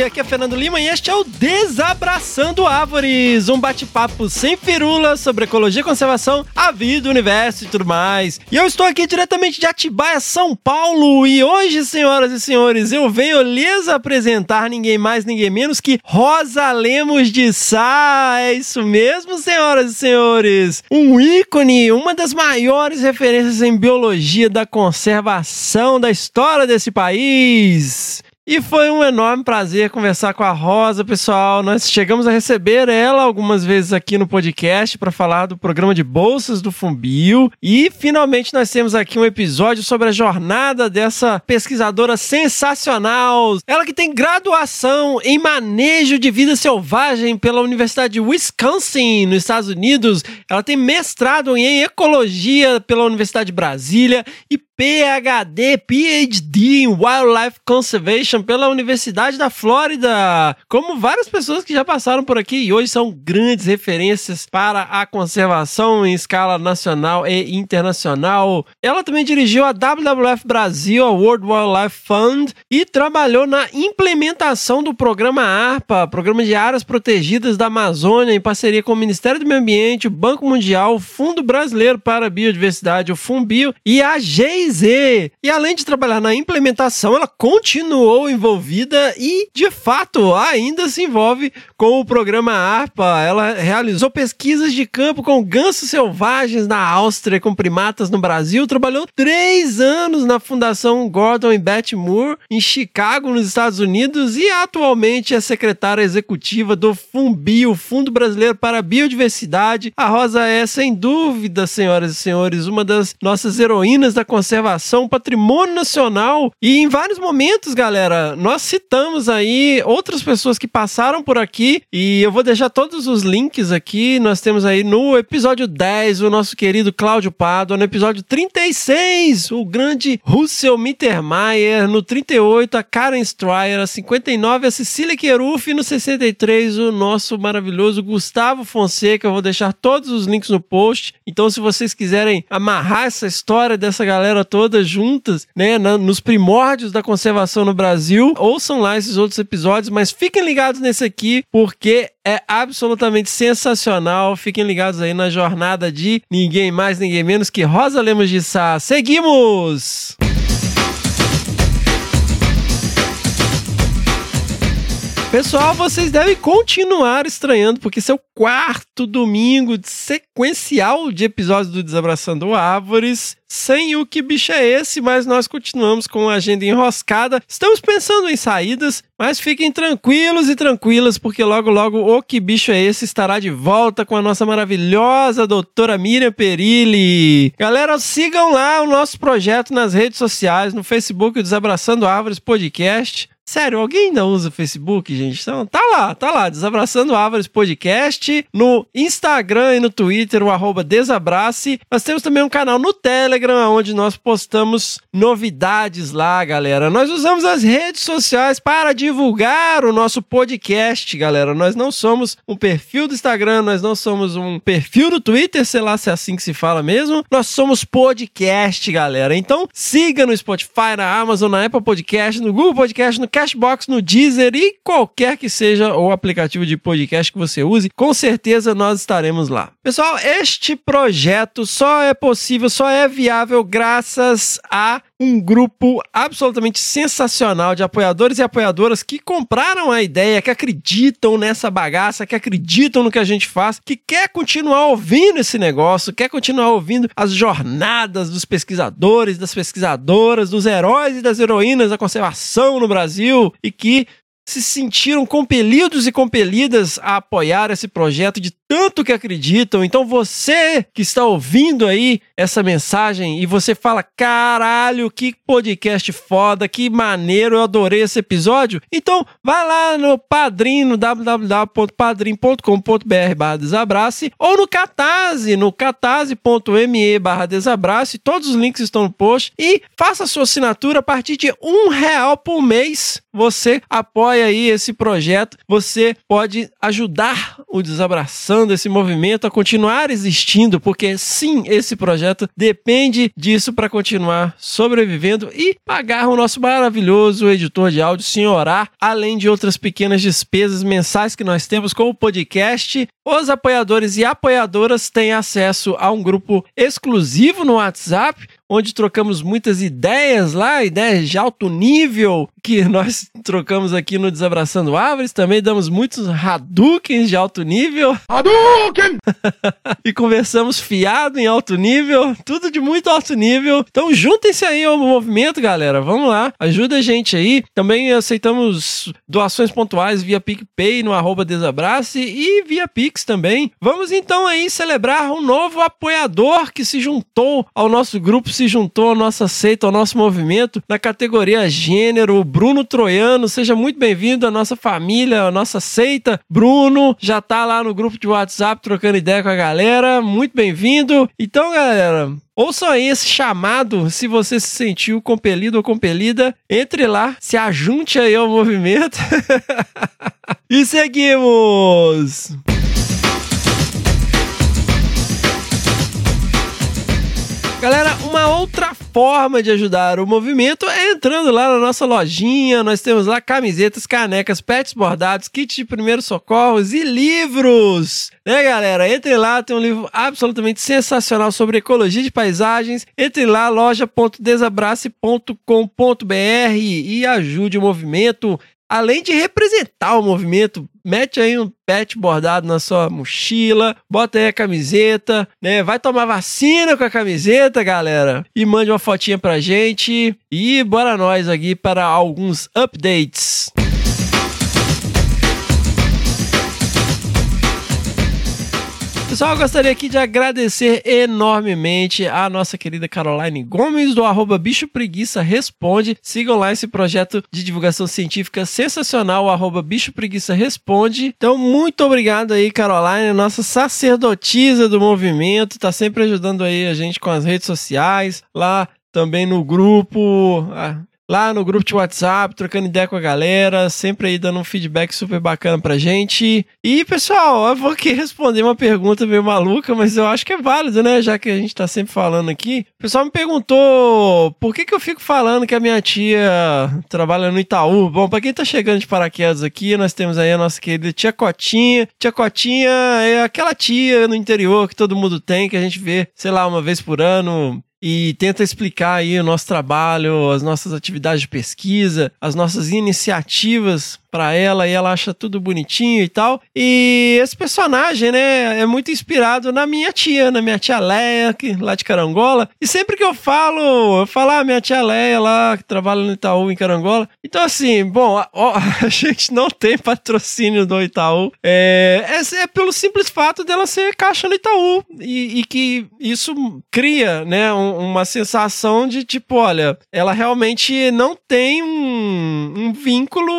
Aqui é Fernando Lima e este é o Desabraçando Árvores, um bate-papo sem firula sobre ecologia, conservação, a vida, o universo e tudo mais. E eu estou aqui diretamente de Atibaia, São Paulo, e hoje, senhoras e senhores, eu venho lhes apresentar ninguém mais, ninguém menos que Rosa Lemos de Sá. É isso mesmo, senhoras e senhores. Um ícone, uma das maiores referências em biologia da conservação da história desse país. E foi um enorme prazer conversar com a Rosa, pessoal. Nós chegamos a receber ela algumas vezes aqui no podcast para falar do programa de bolsas do Fumbio. E finalmente nós temos aqui um episódio sobre a jornada dessa pesquisadora sensacional. Ela que tem graduação em manejo de vida selvagem pela Universidade de Wisconsin, nos Estados Unidos. Ela tem mestrado em ecologia pela Universidade de Brasília e PhD, PhD em Wildlife Conservation pela Universidade da Flórida. Como várias pessoas que já passaram por aqui e hoje são grandes referências para a conservação em escala nacional e internacional. Ela também dirigiu a WWF Brasil, a World Wildlife Fund, e trabalhou na implementação do programa ARPA, Programa de Áreas Protegidas da Amazônia, em parceria com o Ministério do Meio Ambiente, o Banco Mundial, o Fundo Brasileiro para a Biodiversidade, o FUNBio, e a GEIS e além de trabalhar na implementação, ela continuou envolvida e, de fato, ainda se envolve com o programa ARPA. Ela realizou pesquisas de campo com gansos selvagens na Áustria, com primatas no Brasil. Trabalhou três anos na Fundação Gordon e Betty Moore, em Chicago, nos Estados Unidos, e atualmente é secretária executiva do FUNBI, o Fundo Brasileiro para a Biodiversidade. A Rosa é, sem dúvida, senhoras e senhores, uma das nossas heroínas da conservação conservação, patrimônio nacional. E em vários momentos, galera, nós citamos aí outras pessoas que passaram por aqui e eu vou deixar todos os links aqui. Nós temos aí no episódio 10 o nosso querido Cláudio Pado, no episódio 36 o grande Russell Mittermeier, no 38 a Karen Stryer, a 59 a Cecília Queruf, no 63 o nosso maravilhoso Gustavo Fonseca. Eu vou deixar todos os links no post. Então, se vocês quiserem amarrar essa história dessa galera todas juntas, né, na, nos primórdios da conservação no Brasil. Ouçam lá esses outros episódios, mas fiquem ligados nesse aqui, porque é absolutamente sensacional. Fiquem ligados aí na jornada de ninguém mais, ninguém menos que Rosa Lemos de Sá. Seguimos! Pessoal, vocês devem continuar estranhando, porque esse é o quarto domingo sequencial de episódios do Desabraçando Árvores. Sem o que bicho é esse, mas nós continuamos com a agenda enroscada. Estamos pensando em saídas, mas fiquem tranquilos e tranquilas, porque logo logo o que bicho é esse estará de volta com a nossa maravilhosa doutora Miriam Perilli. Galera, sigam lá o nosso projeto nas redes sociais, no Facebook, Desabraçando Árvores Podcast. Sério, alguém ainda usa o Facebook, gente? Então, tá lá, tá lá, Desabraçando Árvores Podcast, no Instagram e no Twitter, o arroba Desabrace. Nós temos também um canal no Telegram, onde nós postamos novidades lá, galera. Nós usamos as redes sociais para divulgar o nosso podcast, galera. Nós não somos um perfil do Instagram, nós não somos um perfil do Twitter, sei lá se é assim que se fala mesmo. Nós somos podcast, galera. Então, siga no Spotify, na Amazon, na Apple Podcast, no Google Podcast, no Cashbox, no Deezer e qualquer que seja o aplicativo de podcast que você use, com certeza nós estaremos lá. Pessoal, este projeto só é possível, só é viável graças a um grupo absolutamente sensacional de apoiadores e apoiadoras que compraram a ideia, que acreditam nessa bagaça, que acreditam no que a gente faz, que quer continuar ouvindo esse negócio, quer continuar ouvindo as jornadas dos pesquisadores, das pesquisadoras, dos heróis e das heroínas da conservação no Brasil e que se sentiram compelidos e compelidas a apoiar esse projeto de tanto que acreditam. Então você que está ouvindo aí essa mensagem e você fala: "Caralho, que podcast foda, que maneiro, eu adorei esse episódio". Então vai lá no Padrim, no www.padrim.com.br/desabrace ou no Catarse, no catarse.me/desabrace. Todos os links estão no post e faça sua assinatura a partir de um real por mês. Você apoia aí esse projeto, você pode ajudar o Desabraçando esse movimento a continuar existindo, porque sim, esse projeto depende disso para continuar sobrevivendo e pagar o nosso maravilhoso editor de áudio, Senhorá, além de outras pequenas despesas mensais que nós temos com o podcast. Os apoiadores e apoiadoras têm acesso a um grupo exclusivo no WhatsApp, onde trocamos muitas ideias lá, ideias de alto nível que nós trocamos aqui no Desabraçando Árvores. Também damos muitos Hadoukens de alto nível. Hadouken! e conversamos fiado em alto nível, tudo de muito alto nível. Então juntem-se aí ao movimento, galera. Vamos lá, ajuda a gente aí. Também aceitamos doações pontuais via PicPay no arroba Desabrace e via Pix também. Vamos então aí celebrar um novo apoiador que se juntou ao nosso grupo se juntou à nossa seita, ao nosso movimento, na categoria gênero, o Bruno Troiano. Seja muito bem-vindo à nossa família, à nossa seita. Bruno já tá lá no grupo de WhatsApp trocando ideia com a galera. Muito bem-vindo. Então, galera, Ouçam aí esse chamado, se você se sentiu compelido ou compelida, entre lá, se ajunte aí ao movimento e seguimos! Galera, uma outra forma de ajudar o movimento é entrando lá na nossa lojinha. Nós temos lá camisetas, canecas, pets bordados, kits de primeiros socorros e livros. Né, galera? Entre lá, tem um livro absolutamente sensacional sobre ecologia de paisagens. Entre lá, loja.desabrace.com.br e ajude o movimento além de representar o movimento, mete aí um pet bordado na sua mochila, bota aí a camiseta, né? Vai tomar vacina com a camiseta, galera, e mande uma fotinha pra gente. E bora nós aqui para alguns updates. Pessoal, eu gostaria aqui de agradecer enormemente a nossa querida Caroline Gomes, do arroba Bicho Preguiça Responde. Sigam lá esse projeto de divulgação científica sensacional, arroba Bicho Preguiça Responde. Então, muito obrigado aí, Caroline, nossa sacerdotisa do movimento, tá sempre ajudando aí a gente com as redes sociais, lá também no grupo. Ah, lá no grupo de WhatsApp, trocando ideia com a galera, sempre aí dando um feedback super bacana pra gente. E, pessoal, eu vou aqui responder uma pergunta meio maluca, mas eu acho que é válido, né? Já que a gente tá sempre falando aqui. O pessoal me perguntou por que que eu fico falando que a minha tia trabalha no Itaú. Bom, pra quem tá chegando de paraquedas aqui, nós temos aí a nossa querida tia Cotinha. Tia Cotinha é aquela tia no interior que todo mundo tem, que a gente vê, sei lá, uma vez por ano, e tenta explicar aí o nosso trabalho, as nossas atividades de pesquisa, as nossas iniciativas para ela e ela acha tudo bonitinho e tal. E esse personagem, né, é muito inspirado na minha tia, na minha tia Leia, que, lá de Carangola. E sempre que eu falo, eu falo, ah, minha tia Leia lá, que trabalha no Itaú em Carangola. Então, assim, bom, ó, a gente não tem patrocínio do Itaú. É, é, é, pelo simples fato dela ser caixa no Itaú. E, e que isso cria, né, um, uma sensação de tipo, olha, ela realmente não tem um, um vínculo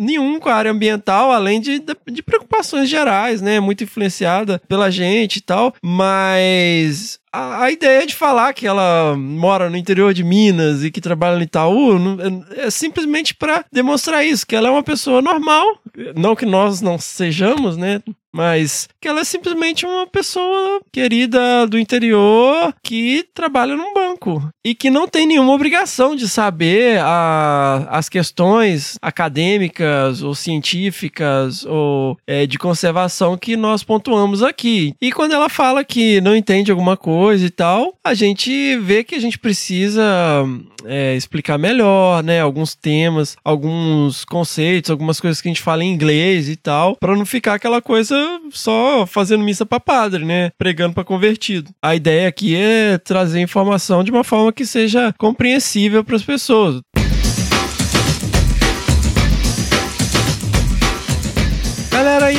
nenhum com a área ambiental, além de, de preocupações gerais, né? Muito influenciada pela gente e tal, mas a, a, ideia de falar que ela mora no interior de Minas e que trabalha no Itaú é, é simplesmente para demonstrar isso, que ela é uma pessoa normal, não que nós não sejamos, né? Mas que ela é simplesmente uma pessoa querida do interior que trabalha num banco e que não tem nenhuma obrigação de saber a, as questões acadêmicas ou científicas ou é, de conservação que nós pontuamos aqui. E quando ela fala que não entende alguma coisa e tal, a gente vê que a gente precisa é, explicar melhor, né? Alguns temas, alguns conceitos, algumas coisas que a gente fala em inglês e tal, para não ficar aquela coisa só fazendo missa para padre, né? Pregando para convertido. A ideia aqui é trazer informação de uma forma que seja compreensível para as pessoas.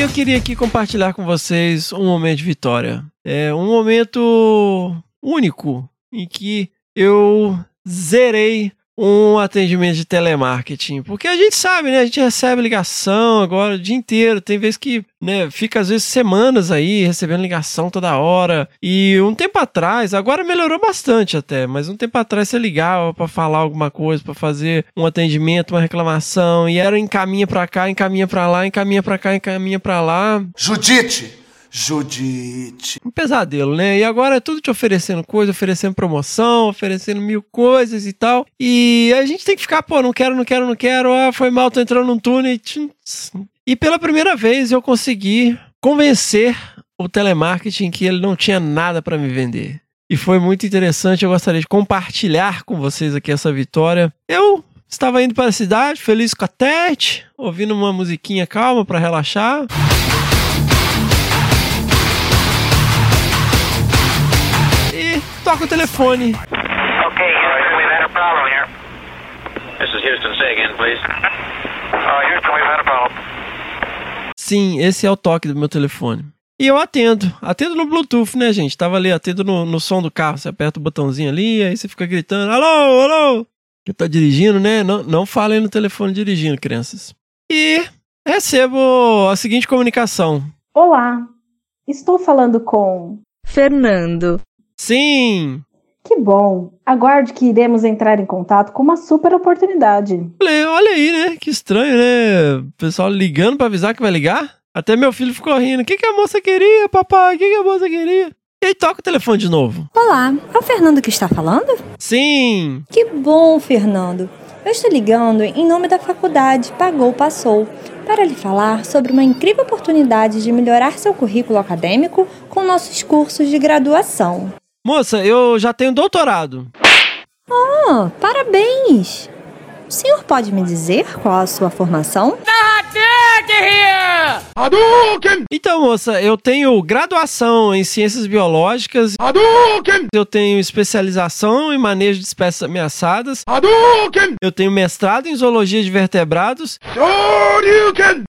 eu queria aqui compartilhar com vocês um momento de vitória. É um momento único em que eu zerei um atendimento de telemarketing. Porque a gente sabe, né? A gente recebe ligação agora o dia inteiro. Tem vezes que né, fica às vezes semanas aí recebendo ligação toda hora. E um tempo atrás, agora melhorou bastante até, mas um tempo atrás você ligava para falar alguma coisa, para fazer um atendimento, uma reclamação, e era encaminha para cá, encaminha para lá, encaminha para cá, encaminha para lá. Judite! Judite. Um pesadelo, né? E agora é tudo te oferecendo coisa, oferecendo promoção, oferecendo mil coisas e tal. E a gente tem que ficar, pô, não quero, não quero, não quero. Ah, foi mal, tô entrando num túnel. E pela primeira vez eu consegui convencer o telemarketing que ele não tinha nada para me vender. E foi muito interessante, eu gostaria de compartilhar com vocês aqui essa vitória. Eu estava indo para a cidade, feliz com a Tete, ouvindo uma musiquinha calma para relaxar. Toca o telefone. Ok, Houston, we've had a problem here. This is Houston, say again, please. Uh, Houston, we've had a problem. Sim, esse é o toque do meu telefone. E eu atendo. Atendo no Bluetooth, né, gente? Tava ali, atendo no, no som do carro. Você aperta o botãozinho ali, aí você fica gritando: alô, alô! Eu tô dirigindo, né? Não, não falem no telefone dirigindo, crianças. E recebo a seguinte comunicação: Olá, estou falando com. Fernando. Sim! Que bom! Aguarde que iremos entrar em contato com uma super oportunidade. Olha aí, né? Que estranho, né? O pessoal ligando para avisar que vai ligar. Até meu filho ficou rindo. O que, que a moça queria, papai? O que, que a moça queria? E aí toca o telefone de novo. Olá, é o Fernando que está falando? Sim! Que bom, Fernando. Eu estou ligando em nome da faculdade Pagou Passou para lhe falar sobre uma incrível oportunidade de melhorar seu currículo acadêmico com nossos cursos de graduação. Moça, eu já tenho doutorado. Oh, parabéns! O senhor pode me dizer qual a sua formação? Então, moça, eu tenho graduação em ciências biológicas. Eu tenho especialização em manejo de espécies ameaçadas. Eu tenho mestrado em zoologia de vertebrados.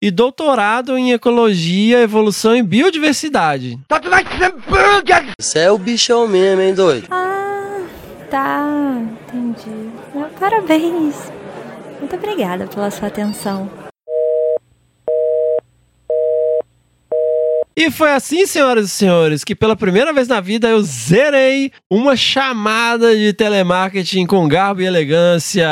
E doutorado em ecologia, evolução e biodiversidade. Você é o bichão mesmo, hein, doido? Ah, tá, entendi. Parabéns. Muito obrigada pela sua atenção. E foi assim, senhoras e senhores, que pela primeira vez na vida eu zerei uma chamada de telemarketing com garbo e elegância.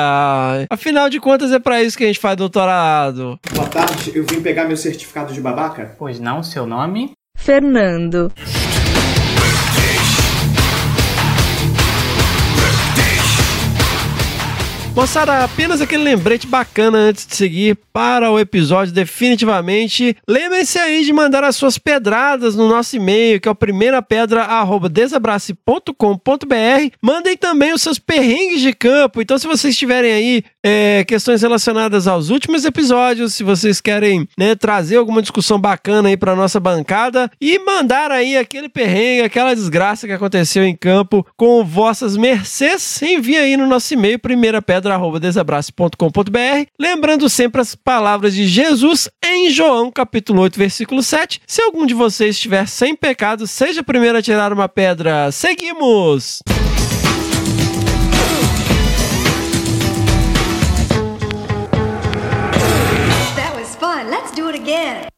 Afinal de contas, é para isso que a gente faz doutorado. Boa tarde, eu vim pegar meu certificado de babaca. Pois não, seu nome? Fernando. Moçada, apenas aquele lembrete bacana antes de seguir para o episódio definitivamente. Lembrem-se aí de mandar as suas pedradas no nosso e-mail, que é o primeirapedra@desabrace.com.br. Mandem também os seus perrengues de campo. Então, se vocês tiverem aí é, questões relacionadas aos últimos episódios, se vocês querem né, trazer alguma discussão bacana aí para nossa bancada e mandar aí aquele perrengue, aquela desgraça que aconteceu em campo com vossas mercês, envie aí no nosso e-mail primeira pedra desabrace.com.br. Lembrando sempre as palavras de Jesus em João, capítulo 8, versículo 7. Se algum de vocês estiver sem pecado, seja o primeiro a tirar uma pedra. Seguimos! That was fun. Let's do it again.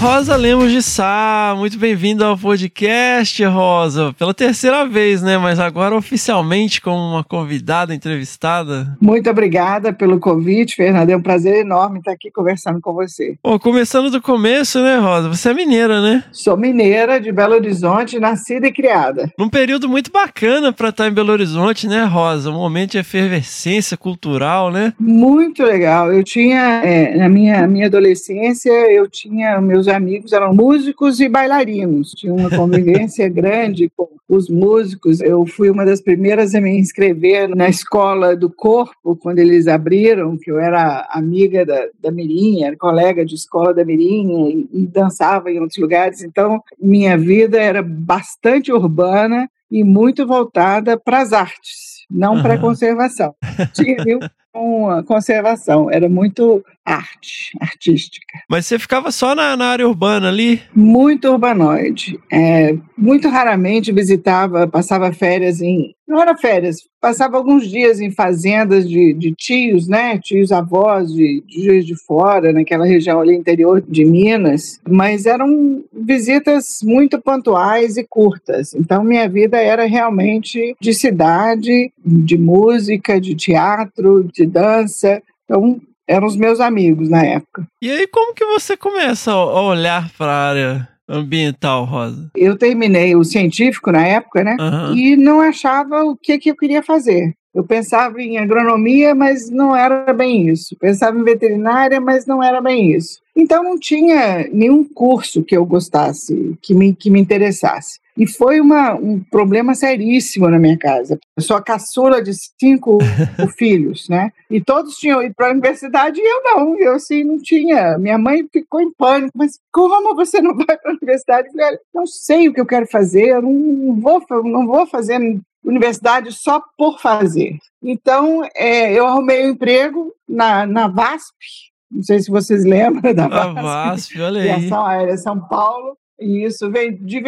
Rosa Lemos de Sá, muito bem-vinda ao podcast, Rosa. Pela terceira vez, né? Mas agora oficialmente como uma convidada entrevistada. Muito obrigada pelo convite, Fernando. É um prazer enorme estar aqui conversando com você. Bom, começando do começo, né, Rosa? Você é mineira, né? Sou mineira de Belo Horizonte, nascida e criada. Num período muito bacana para estar em Belo Horizonte, né, Rosa? Um momento de efervescência cultural, né? Muito legal. Eu tinha, é, na minha, minha adolescência, eu tinha meus amigos eram músicos e bailarinos. Tinha uma convivência grande com os músicos. Eu fui uma das primeiras a me inscrever na escola do corpo, quando eles abriram, que eu era amiga da, da Mirim, era colega de escola da Mirim e, e dançava em outros lugares. Então, minha vida era bastante urbana e muito voltada para as artes. não para Aham. conservação. Tinha com conservação, era muito arte, artística. Mas você ficava só na, na área urbana ali? Muito urbanoide. É, muito raramente visitava, passava férias em. Não era férias, passava alguns dias em fazendas de, de tios, né? Tios avós de, de Juiz de Fora, naquela região ali interior de Minas. Mas eram visitas muito pontuais e curtas. Então, minha vida era realmente de cidade, de música, de teatro, de dança. Então, eram os meus amigos na época. E aí, como que você começa a olhar para a área ambiental, Rosa? Eu terminei o científico na época, né? Aham. E não achava o que, que eu queria fazer. Eu pensava em agronomia, mas não era bem isso. Pensava em veterinária, mas não era bem isso. Então não tinha nenhum curso que eu gostasse, que me, que me interessasse. E foi uma, um problema seríssimo na minha casa. Eu sou a caçula de cinco filhos, né? E todos tinham ido para a universidade e eu não. Eu assim não tinha. Minha mãe ficou em pânico. Mas como você não vai para a universidade? Eu falei, "Olha, não sei o que eu quero fazer. Eu não, vou, não vou fazer universidade só por fazer. Então, é, eu arrumei um emprego na, na VASP. Não sei se vocês lembram da A VASP. VASP, olha aí. Aérea São Paulo. Isso vendi,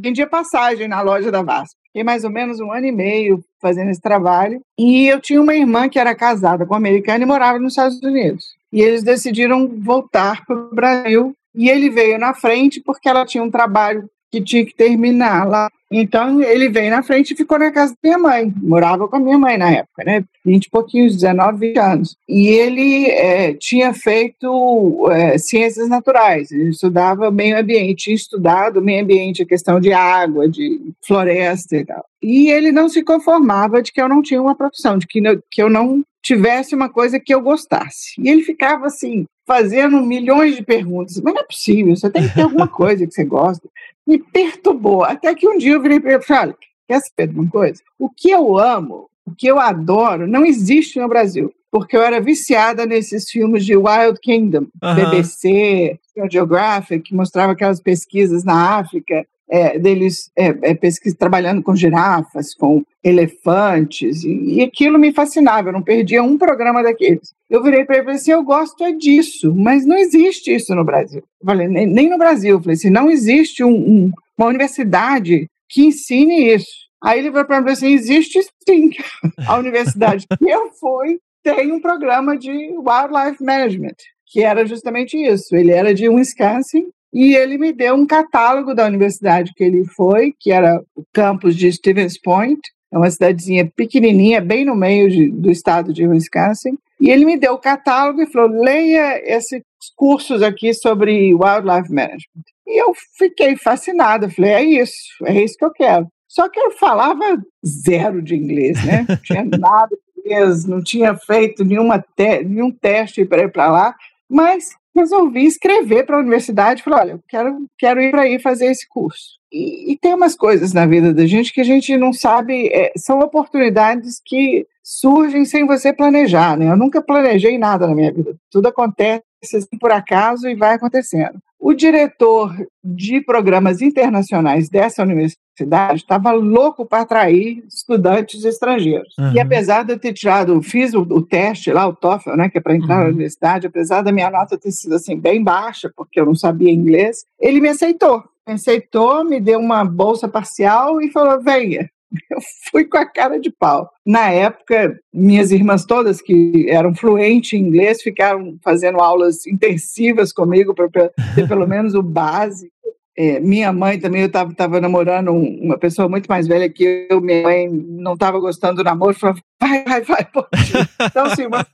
vendia passagem na loja da VASP. Fiquei mais ou menos um ano e meio fazendo esse trabalho. E eu tinha uma irmã que era casada com um americano e morava nos Estados Unidos. E eles decidiram voltar para o Brasil. E ele veio na frente porque ela tinha um trabalho que tinha que terminar lá. Então ele veio na frente e ficou na casa da minha mãe. Morava com a minha mãe na época, né? 20 e pouquinhos, 19, 20 anos. E ele eh, tinha feito eh, ciências naturais, ele estudava meio ambiente, tinha estudado meio ambiente, a questão de água, de floresta e tal. E ele não se conformava de que eu não tinha uma profissão, de que, que eu não tivesse uma coisa que eu gostasse. E ele ficava assim, fazendo milhões de perguntas. Mas não é possível, você tem que ter alguma coisa que você gosta. Me perturbou. Até que um dia eu virei para ele e falei: quer saber de uma coisa? O que eu amo, o que eu adoro, não existe no Brasil. Porque eu era viciada nesses filmes de Wild Kingdom. BBC, Geographic, que mostrava aquelas pesquisas na África, é, deles é, é, trabalhando com girafas, com elefantes, e, e aquilo me fascinava, eu não perdia um programa daqueles. Eu virei para ele e falei assim: eu gosto é disso, mas não existe isso no Brasil. Eu falei, nem, nem no Brasil. Eu falei assim: não existe um- um- uma universidade que ensine isso. Aí ele falou para mim assim: existe sim. A universidade que eu fui tem um programa de Wildlife Management, que era justamente isso. Ele era de Wisconsin e ele me deu um catálogo da universidade que ele foi, que era o campus de Stevens Point, é uma cidadezinha pequenininha, bem no meio de- do estado de Wisconsin. E ele me deu o catálogo e falou: leia esses cursos aqui sobre Wildlife Management. E eu fiquei fascinada, falei: é isso, é isso que eu quero. Só que eu falava zero de inglês, né? Não tinha nada de inglês, não tinha feito nenhuma te nenhum teste para ir para lá, mas resolvi escrever para a universidade falei: olha, quero, quero ir para aí fazer esse curso. E, e tem umas coisas na vida da gente que a gente não sabe, é, são oportunidades que surgem sem você planejar, né? Eu nunca planejei nada na minha vida, tudo acontece assim por acaso e vai acontecendo. O diretor de programas internacionais dessa universidade estava louco para atrair estudantes estrangeiros. Uhum. E apesar de eu ter tirado, fiz o, o teste lá, o TOEFL, né, que é para entrar na Uhum. universidade, apesar da minha nota ter sido assim bem baixa, porque eu não sabia inglês, ele me aceitou. Me aceitou, me deu uma bolsa parcial e falou: venha. Eu fui com a cara de pau. Na época, minhas irmãs todas que eram fluentes em inglês ficaram fazendo aulas intensivas comigo para ter pelo menos o básico. É, minha mãe também, eu estava namorando um- uma pessoa muito mais velha que eu, minha mãe não estava gostando do namoro, falou, vai, vai, vai. Então, assim, uma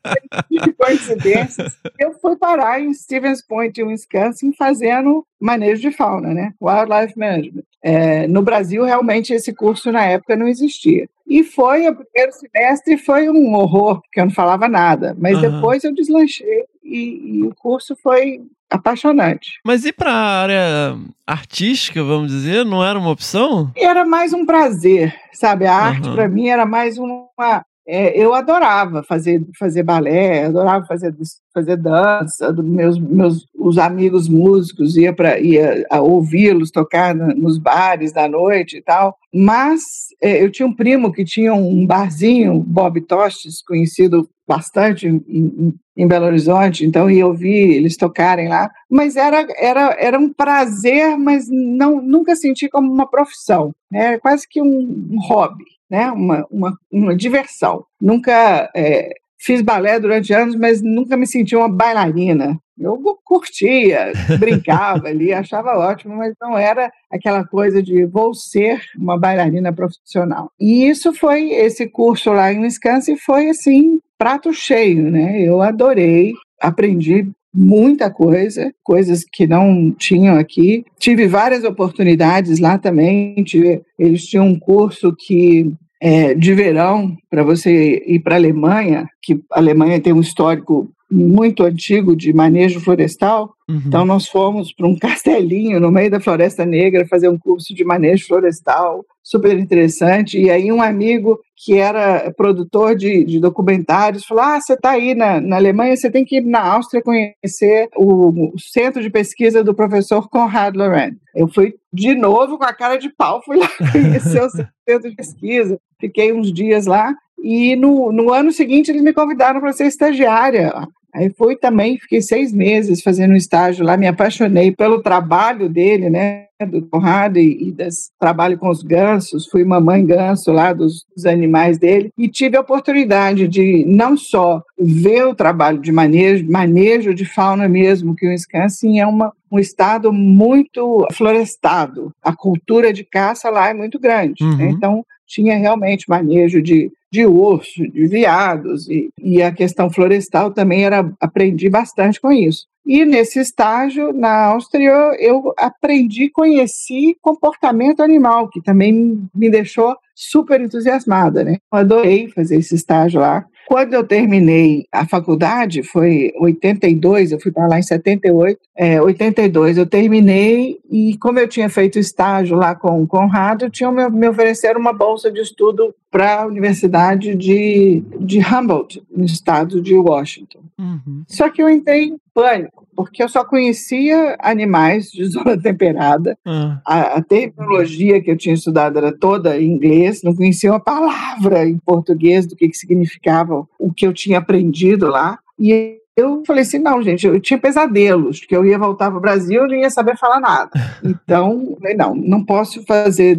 de coincidências. Eu fui parar em Stevens Point, em Wisconsin, fazendo manejo de fauna, né? Wildlife Management. É, no Brasil, realmente, esse curso na época não existia. E foi, o primeiro semestre foi um horror, porque eu não falava nada. Mas Aham. depois eu deslanchei e, e o curso foi apaixonante. Mas e pra área artística, vamos dizer, não era uma opção? Era mais um prazer, sabe? A arte Aham. para mim era mais uma é, eu adorava fazer, fazer balé, adorava fazer, fazer dança, meus, meus os amigos músicos ia para ia ouvi-los tocar nos bares da noite e tal. Mas é, eu tinha um primo que tinha um barzinho, Bob Tostes, conhecido bastante em, em, Belo Horizonte, então ia ouvir eles tocarem lá. Mas era, era, era um prazer, mas não nunca senti como uma profissão, né? Era quase que um, um hobby né? uma, uma, uma diversão. Nunca é, fiz balé durante anos, mas nunca me senti uma bailarina. Eu curtia, brincava ali, achava ótimo, mas não era aquela coisa de vou ser uma bailarina profissional. E isso foi, esse curso lá em Wisconsin foi assim, prato cheio, né? Eu adorei, aprendi muita coisa, coisas que não tinham aqui. Tive várias oportunidades lá também. Tive, eles tinham um curso que é, de verão para você ir para a Alemanha, que a Alemanha tem um histórico muito antigo de manejo florestal. Uhum. Então, nós fomos para um castelinho no meio da Floresta Negra fazer um curso de manejo florestal, super interessante. E aí, um amigo que era produtor de, de documentários falou: Ah, você está aí na, na Alemanha, você tem que ir na Áustria conhecer o, o centro de pesquisa do professor Konrad Lorenz. Eu fui de novo com a cara de pau, fui lá conhecer o centro de pesquisa, fiquei uns dias lá. E no, no ano seguinte eles me convidaram para ser estagiária. Aí fui também, fiquei seis meses fazendo um estágio lá, me apaixonei pelo trabalho dele, né, do Conrado e, e das trabalho com os gansos, fui mamãe ganso lá dos, dos, animais dele e tive a oportunidade de não só ver o trabalho de manejo, manejo de fauna mesmo, que o Wisconsin é uma, um estado muito florestado, a cultura de caça lá é muito grande, né? uhum. né? então tinha realmente manejo de de urso, de veados, e, e a questão florestal também era, aprendi bastante com isso. E nesse estágio, na Áustria, eu aprendi, conheci comportamento animal, que também me deixou super entusiasmada, né? Eu adorei fazer esse estágio lá. Quando eu terminei a faculdade, foi 82, eu fui para lá em 78, é, 82 eu terminei e como eu tinha feito estágio lá com o Conrado, tinham me, me ofereceram uma bolsa de estudo para a Universidade de, de Humboldt, no estado de Washington. Uhum. Só que eu entrei em pânico, porque eu só conhecia animais de zona temperada. Uhum. A, a terminologia que eu tinha estudado era toda em inglês, não conhecia uma palavra em português do que, que significava o que eu tinha aprendido lá. E eu falei assim, não, gente, eu tinha pesadelos, que eu ia voltar para o Brasil e não ia saber falar nada. Então, falei, não, não posso fazer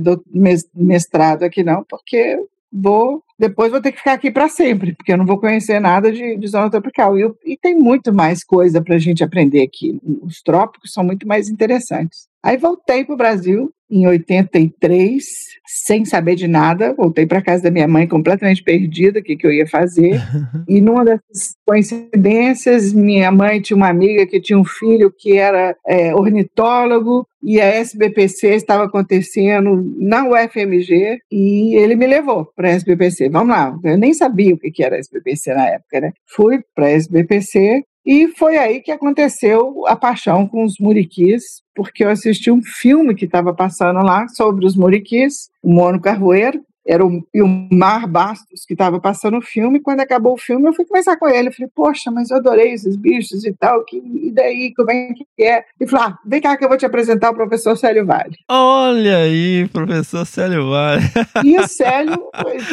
mestrado aqui não, porque vou depois vou ter que ficar aqui para sempre, porque eu não vou conhecer nada de, de zona tropical. E, e tem muito mais coisa para a gente aprender aqui. Os trópicos são muito mais interessantes. Aí voltei para o Brasil em 83, sem saber de nada. Voltei para casa da minha mãe completamente perdida, o que, que eu ia fazer. e numa dessas coincidências, minha mãe tinha uma amiga que tinha um filho que era é, ornitólogo e a SBPC estava acontecendo na UFMG e ele me levou para a SBPC. Vamos lá, eu nem sabia o que era a SBPC na época, né? Fui para a SBPC e foi aí que aconteceu a paixão com os muriquis, porque eu assisti um filme que estava passando lá sobre os muriquis, o Mono Carvoeiro, era o Mar Bastos que estava passando o filme. Quando acabou o filme, eu fui conversar com ele. Eu falei, poxa, mas eu adorei esses bichos e tal. Que, e daí, como é que é? E falou, ah, vem cá que eu vou te apresentar o professor Célio Vale. Olha aí, professor Célio Vale. E o Célio,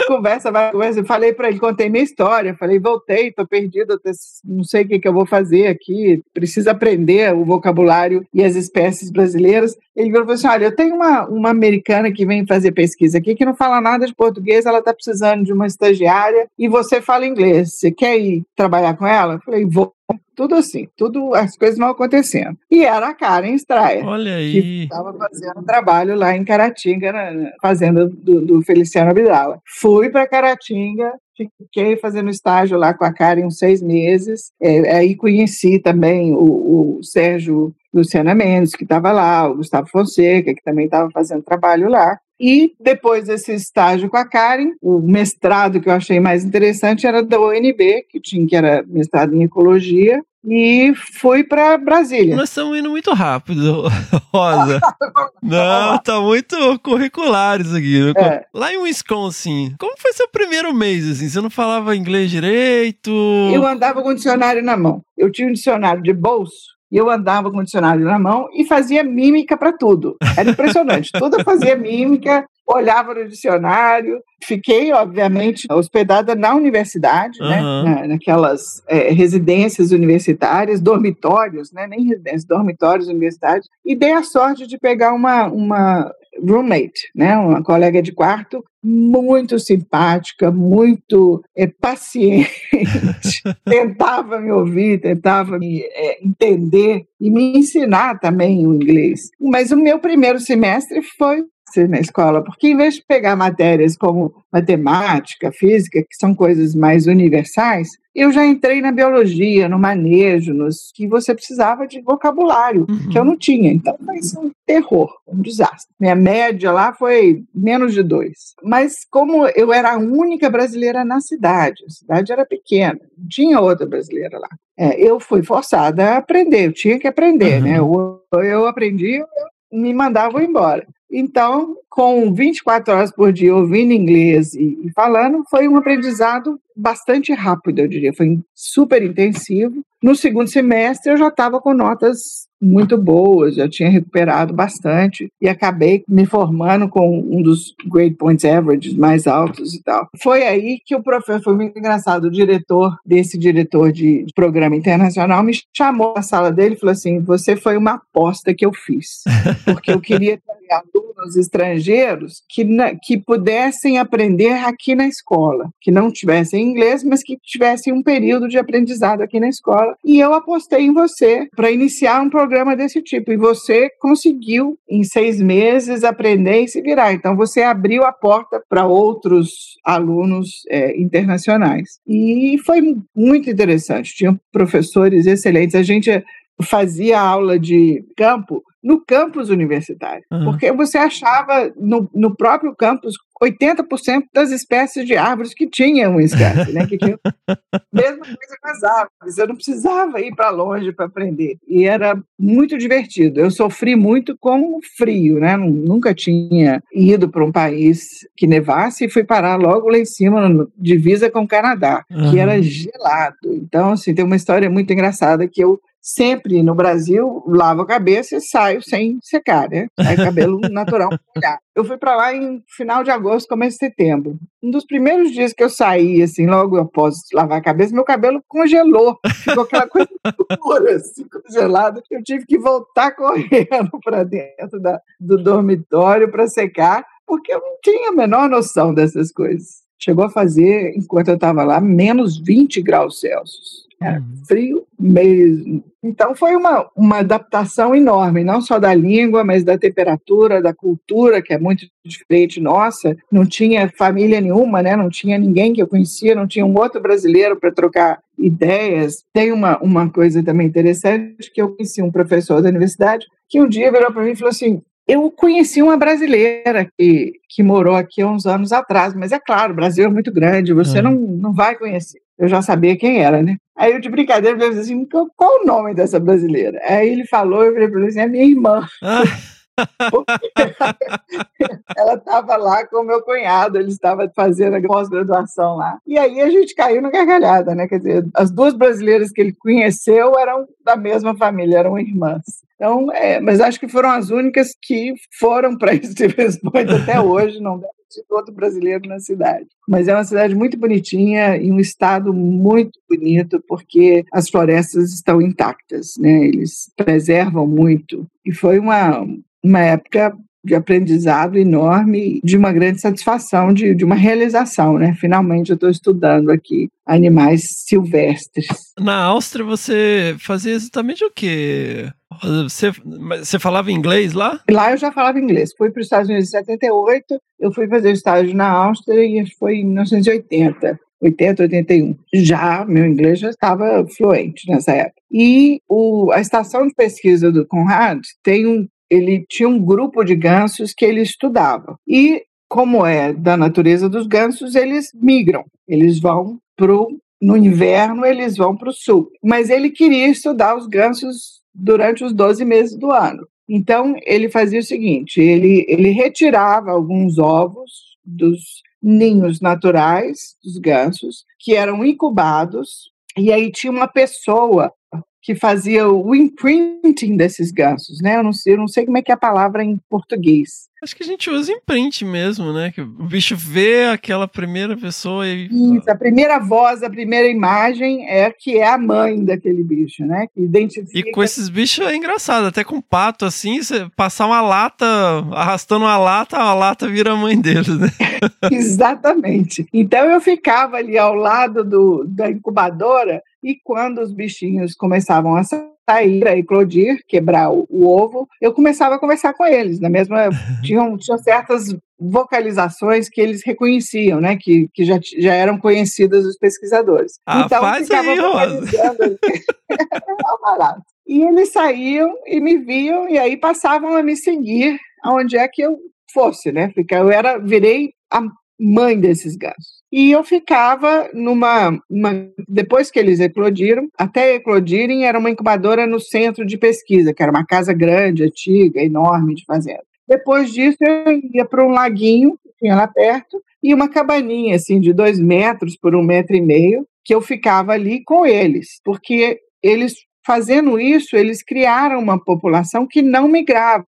conversa, vai, conversa. Falei para ele, contei minha história. Falei, voltei, estou perdido, não sei o que, que eu vou fazer aqui. Preciso aprender o vocabulário e as espécies brasileiras. Ele falou assim, olha, eu tenho uma, uma americana que vem fazer pesquisa aqui que não fala nada nada de português, ela está precisando de uma estagiária e você fala inglês. Você quer ir trabalhar com ela? Eu falei, vou. Tudo assim, tudo as coisas vão acontecendo. E era a Karen Strayer. Olha aí. Que estava fazendo trabalho lá em Caratinga, na fazenda do, do Feliciano Abdala. Fui para Caratinga, fiquei fazendo estágio lá com a Karen uns seis meses. É, aí conheci também o, o Sérgio Luciana Mendes, que estava lá, o Gustavo Fonseca, que também estava fazendo trabalho lá. E depois desse estágio com a Karen, o mestrado que eu achei mais interessante era da UNB, que tinha que era mestrado em ecologia, e fui para Brasília. Nós estamos indo muito rápido, Rosa. Não, tá muito curricular isso aqui. É. Lá em Wisconsin, como foi seu primeiro mês, assim? Você não falava inglês direito? Eu andava com o dicionário na mão. Eu tinha um dicionário de bolso e eu andava com o dicionário na mão e fazia mímica para tudo. Era impressionante. tudo eu fazia mímica, olhava no dicionário. Fiquei, obviamente, hospedada na universidade, uhum. né? Na, naquelas é, residências universitárias, dormitórios, né? Nem residências, dormitórios universitários. E dei a sorte de pegar uma, uma roommate, né, uma colega de quarto, muito simpática, muito é, paciente, tentava me ouvir, tentava me é, entender e me ensinar também o inglês. Mas o meu primeiro semestre foi na escola, porque em vez de pegar matérias como matemática, física, que são coisas mais universais, eu já entrei na biologia, no manejo, nos que você precisava de vocabulário, uhum. que eu não tinha. Então foi um terror, um desastre. Minha média lá foi menos de dois. Mas como eu era a única brasileira na cidade, a cidade era pequena, não tinha outra brasileira lá. É, eu fui forçada a aprender, eu tinha que aprender, né? uhum. né? Eu, eu aprendi, eu me mandavam embora. Então, com 24 horas por dia ouvindo inglês e, falando, foi um aprendizado bastante rápido, eu diria. Foi super intensivo. No segundo semestre, eu já estava com notas muito boas, já tinha recuperado bastante e acabei me formando com um dos grade points averages mais altos e tal. Foi aí que o professor, foi muito engraçado, o diretor desse diretor de, programa internacional me chamou na sala dele e falou assim: Você foi uma aposta que eu fiz, porque eu queria alunos estrangeiros que, que pudessem aprender aqui na escola, que não tivessem inglês, mas que tivessem um período de aprendizado aqui na escola. E eu apostei em você para iniciar um programa desse tipo. E você conseguiu, em seis meses, aprender e se virar. Então, você abriu a porta para outros alunos é, internacionais. E foi muito interessante. Tinham professores excelentes. A gente fazia aula de campo no campus universitário, uhum. porque você achava no, no próprio campus 80% das espécies de árvores que tinham espécie, né? Que tinham mesma coisa com as árvores. Eu não precisava ir para longe para aprender. E era muito divertido. Eu sofri muito com o frio, né? Nunca tinha ido para um país que nevasse e fui parar logo lá em cima, no, divisa com o Canadá, uhum. que era gelado. Então, assim, tem uma história muito engraçada que eu sempre no Brasil lavo a cabeça e saio sem secar, né? Aí cabelo natural. Eu fui para lá em final de agosto, começo de setembro. Um dos primeiros dias que eu saí, assim, logo após lavar a cabeça, meu cabelo congelou. Ficou aquela coisa dura, assim, congelada. Eu tive que voltar correndo para dentro da, do dormitório para secar, porque eu não tinha a menor noção dessas coisas. Chegou a fazer, enquanto eu estava lá, menos 20 graus Celsius. Era uhum. frio mesmo. Então foi uma, uma adaptação enorme, não só da língua, mas da temperatura, da cultura, que é muito diferente nossa. Não tinha família nenhuma, né? não tinha ninguém que eu conhecia, não tinha um outro brasileiro para trocar ideias. Tem uma, uma coisa também interessante, que eu conheci um professor da universidade, que um dia virou para mim e falou assim, eu conheci uma brasileira que, que morou aqui há uns anos atrás, mas é claro, o Brasil é muito grande, você é. não, não vai conhecer. Eu já sabia quem era, né? Aí eu, de brincadeira, falei assim: qual o nome dessa brasileira? Aí ele falou, eu falei para ele assim: é minha irmã. Ah. ela estava lá com o meu cunhado, ele estava fazendo a pós-graduação lá. E aí a gente caiu na gargalhada, né? Quer dizer, as duas brasileiras que ele conheceu eram da mesma família, eram irmãs. Então, é, mas acho que foram as únicas que foram para Stevens Point até hoje, não deve ter outro brasileiro na cidade. Mas é uma cidade muito bonitinha e um estado muito bonito, porque as florestas estão intactas, né? Eles preservam muito. E foi uma, uma época de aprendizado enorme, de uma grande satisfação, de, de uma realização, né? Finalmente eu estou estudando aqui animais silvestres. Na Áustria você fazia exatamente o quê? Você, você falava inglês lá? Lá eu já falava inglês. Fui para os Estados Unidos em 78, eu fui fazer estágio na Áustria e foi em 1980. 80, 81. Já, meu inglês já estava fluente nessa época. E o, a estação de pesquisa do Conrad tem um ele tinha um grupo de gansos que ele estudava. E, como é da natureza dos gansos, eles migram, eles vão pro no inverno eles vão para o sul. Mas ele queria estudar os gansos durante os 12 meses do ano. Então, ele fazia o seguinte: ele, ele retirava alguns ovos dos ninhos naturais dos gansos, que eram incubados, e aí tinha uma pessoa que fazia o imprinting desses gansos, né? Eu não, sei, eu não sei como é que é a palavra em português. Acho que a gente usa imprint mesmo, né? Que o bicho vê aquela primeira pessoa e. Isso, a primeira voz, a primeira imagem é que é a mãe daquele bicho, né? Que identifica. E com esses bichos é engraçado, até com pato assim, você passar uma lata, arrastando uma lata, a lata vira a mãe deles, né? Exatamente. Então eu ficava ali ao lado do, da incubadora e quando os bichinhos começavam a sair, a eclodir, quebrar o, o, ovo, eu começava a conversar com eles. Na mesma tinham, tinham certas vocalizações que eles reconheciam, né? Que, que já, já eram conhecidas dos pesquisadores. Ah, então, faz aí, Rosa. e eles saíam e me viam e aí passavam a me seguir aonde é que eu fosse, né? Eu era, virei a mãe desses gansos. E eu ficava numa. Uma, depois que eles eclodiram, até eclodirem, era uma incubadora no centro de pesquisa, que era uma casa grande, antiga, enorme de fazenda. Depois disso, eu ia para um laguinho que tinha lá perto e uma cabaninha, assim, de dois metros por um metro e meio, que eu ficava ali com eles, porque eles, fazendo isso, eles criaram uma população que não migrava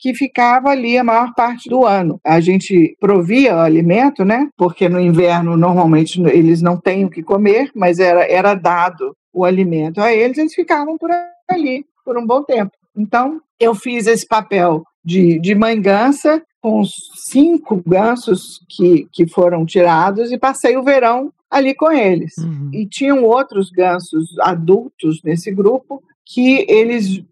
que ficava ali a maior parte do ano. A gente provia o alimento, né? Porque no inverno normalmente eles não têm o que comer, mas era, era dado o alimento a eles, eles ficavam por ali por um bom tempo. Então, eu fiz esse papel de, de mãe gansa com cinco gansos que, que foram tirados e passei o verão ali com eles. Uhum. E tinham outros gansos adultos nesse grupo que eles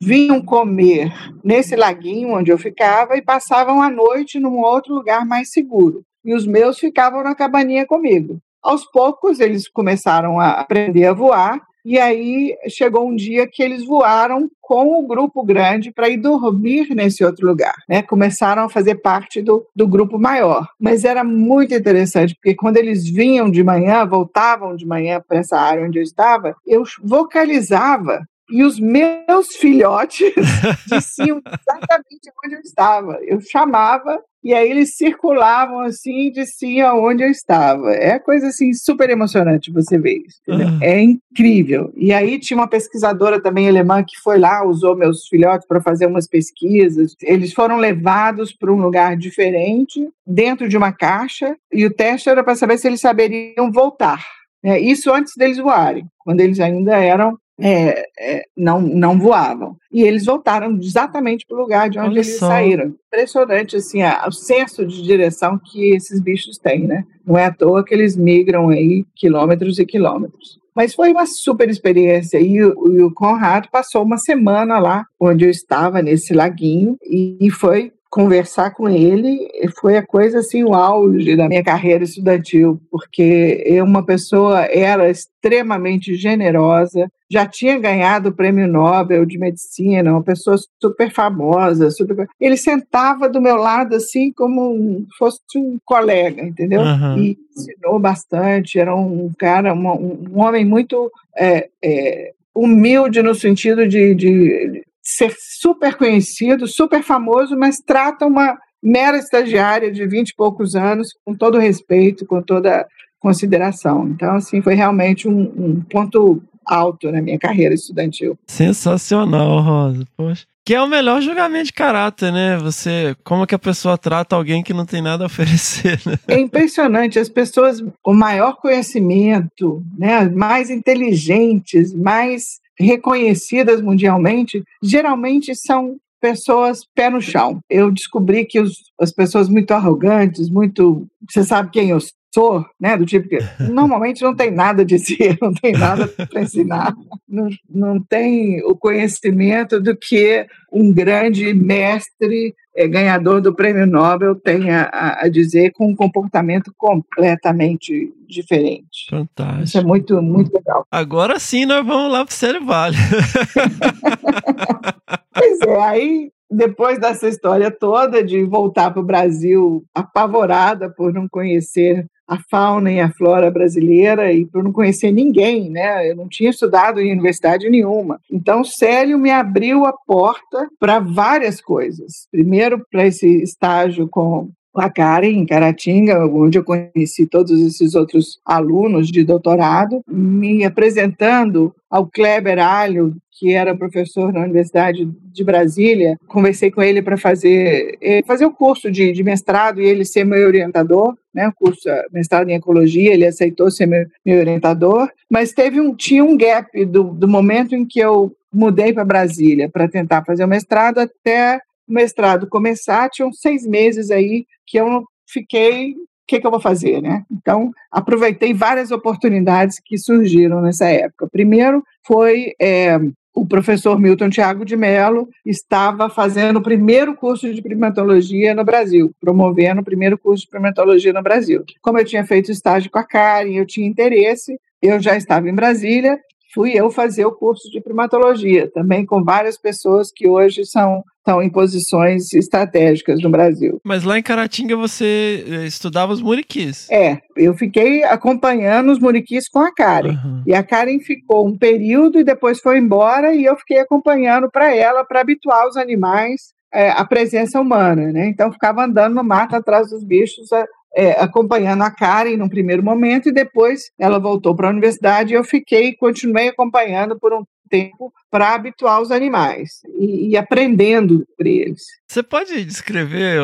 vinham comer nesse laguinho onde eu ficava e passavam a noite num outro lugar mais seguro. E os meus ficavam na cabaninha comigo. Aos poucos, eles começaram a aprender a voar, e aí chegou um dia que eles voaram com o grupo grande para ir dormir nesse outro lugar. Né? Começaram a fazer parte do, do grupo maior. Mas era muito interessante, porque quando eles vinham de manhã, voltavam de manhã para essa área onde eu estava, eu vocalizava e os meus filhotes diziam exatamente onde eu estava. Eu chamava e aí eles circulavam assim e diziam onde eu estava. É coisa assim super emocionante você ver isso. Uhum. É incrível. E aí tinha uma pesquisadora também alemã que foi lá, usou meus filhotes para fazer umas pesquisas. Eles foram levados para um lugar diferente, dentro de uma caixa, e o teste era para saber se eles saberiam voltar. É, isso antes deles voarem, quando eles ainda eram é, é, não, não voavam. E eles voltaram exatamente para o lugar de onde Olha eles só. saíram. Impressionante, assim, a, o senso de direção que esses bichos têm, né? Não é à toa que eles migram aí quilômetros e quilômetros. Mas foi uma super experiência. E o, e o Conrado passou uma semana lá, onde eu estava, nesse laguinho, e, e foi conversar com ele foi a coisa assim o auge da minha carreira estudantil, porque eu uma pessoa era extremamente generosa, já tinha ganhado o prêmio Nobel de medicina, uma pessoa super famosa, super... ele sentava do meu lado assim como fosse um colega, entendeu? Uhum. E ensinou bastante, era um cara, uma, um homem muito é, é, humilde no sentido de, de ser super conhecido, super famoso, mas trata uma mera estagiária de vinte e poucos anos com todo respeito, com toda consideração. Então, assim, foi realmente um, um ponto alto na minha carreira estudantil. Sensacional, Rosa. Poxa. Que é o melhor julgamento de caráter, né? Você, como que a pessoa trata alguém que não tem nada a oferecer, né? É impressionante, as pessoas com maior conhecimento, né, mais inteligentes, mais reconhecidas mundialmente, geralmente são pessoas pé no chão. Eu descobri que os, as pessoas muito arrogantes, muito. Você sabe quem eu sou, né? Do tipo que normalmente não tem nada de si, não tem nada para ensinar, não, não tem o conhecimento do que um grande mestre é, ganhador do prêmio Nobel tem a, a, dizer com um comportamento completamente diferente. Fantástico. Isso é muito, muito legal. Agora sim nós vamos lá para o Vale. pois é, aí depois dessa história toda de voltar para o Brasil apavorada por não conhecer a fauna e a flora brasileira e por não conhecer ninguém, né? Eu não tinha estudado em universidade nenhuma. Então, Célio me abriu a porta para várias coisas. Primeiro, para esse estágio com a Karen, em Caratinga, onde eu conheci todos esses outros alunos de doutorado, me apresentando ao Kleber Alho, que era professor na Universidade de Brasília. Conversei com ele para fazer, eh, fazer o curso de, de, mestrado e ele ser meu orientador, né? O curso mestrado em ecologia, ele aceitou ser meu, meu orientador, mas teve um, tinha um gap do, do momento em que eu mudei para Brasília para tentar fazer o mestrado até mestrado começar, tinham seis meses aí que eu fiquei o que, que, eu vou fazer, né? Então, aproveitei várias oportunidades que surgiram nessa época. Primeiro foi é, o professor Milton Tiago de Mello estava fazendo o primeiro curso de primatologia no Brasil, promovendo o primeiro curso de primatologia no Brasil. Como eu tinha feito estágio com a Karen, eu tinha interesse, eu já estava em Brasília, fui eu fazer o curso de primatologia, também com várias pessoas que hoje são estão em posições estratégicas no Brasil. Mas lá em Caratinga você eh, estudava os muriquis. É, eu fiquei acompanhando os muriquis com a Karen. Uhum. E a Karen ficou um período e depois foi embora e eu fiquei acompanhando para ela, para habituar os animais é, à presença humana, né? Então ficava andando no mato atrás dos bichos, é, acompanhando a Karen num primeiro momento e depois ela voltou para a universidade e eu fiquei, continuei acompanhando por um tempo para habituar os animais e, e aprendendo por eles. Você pode descrever,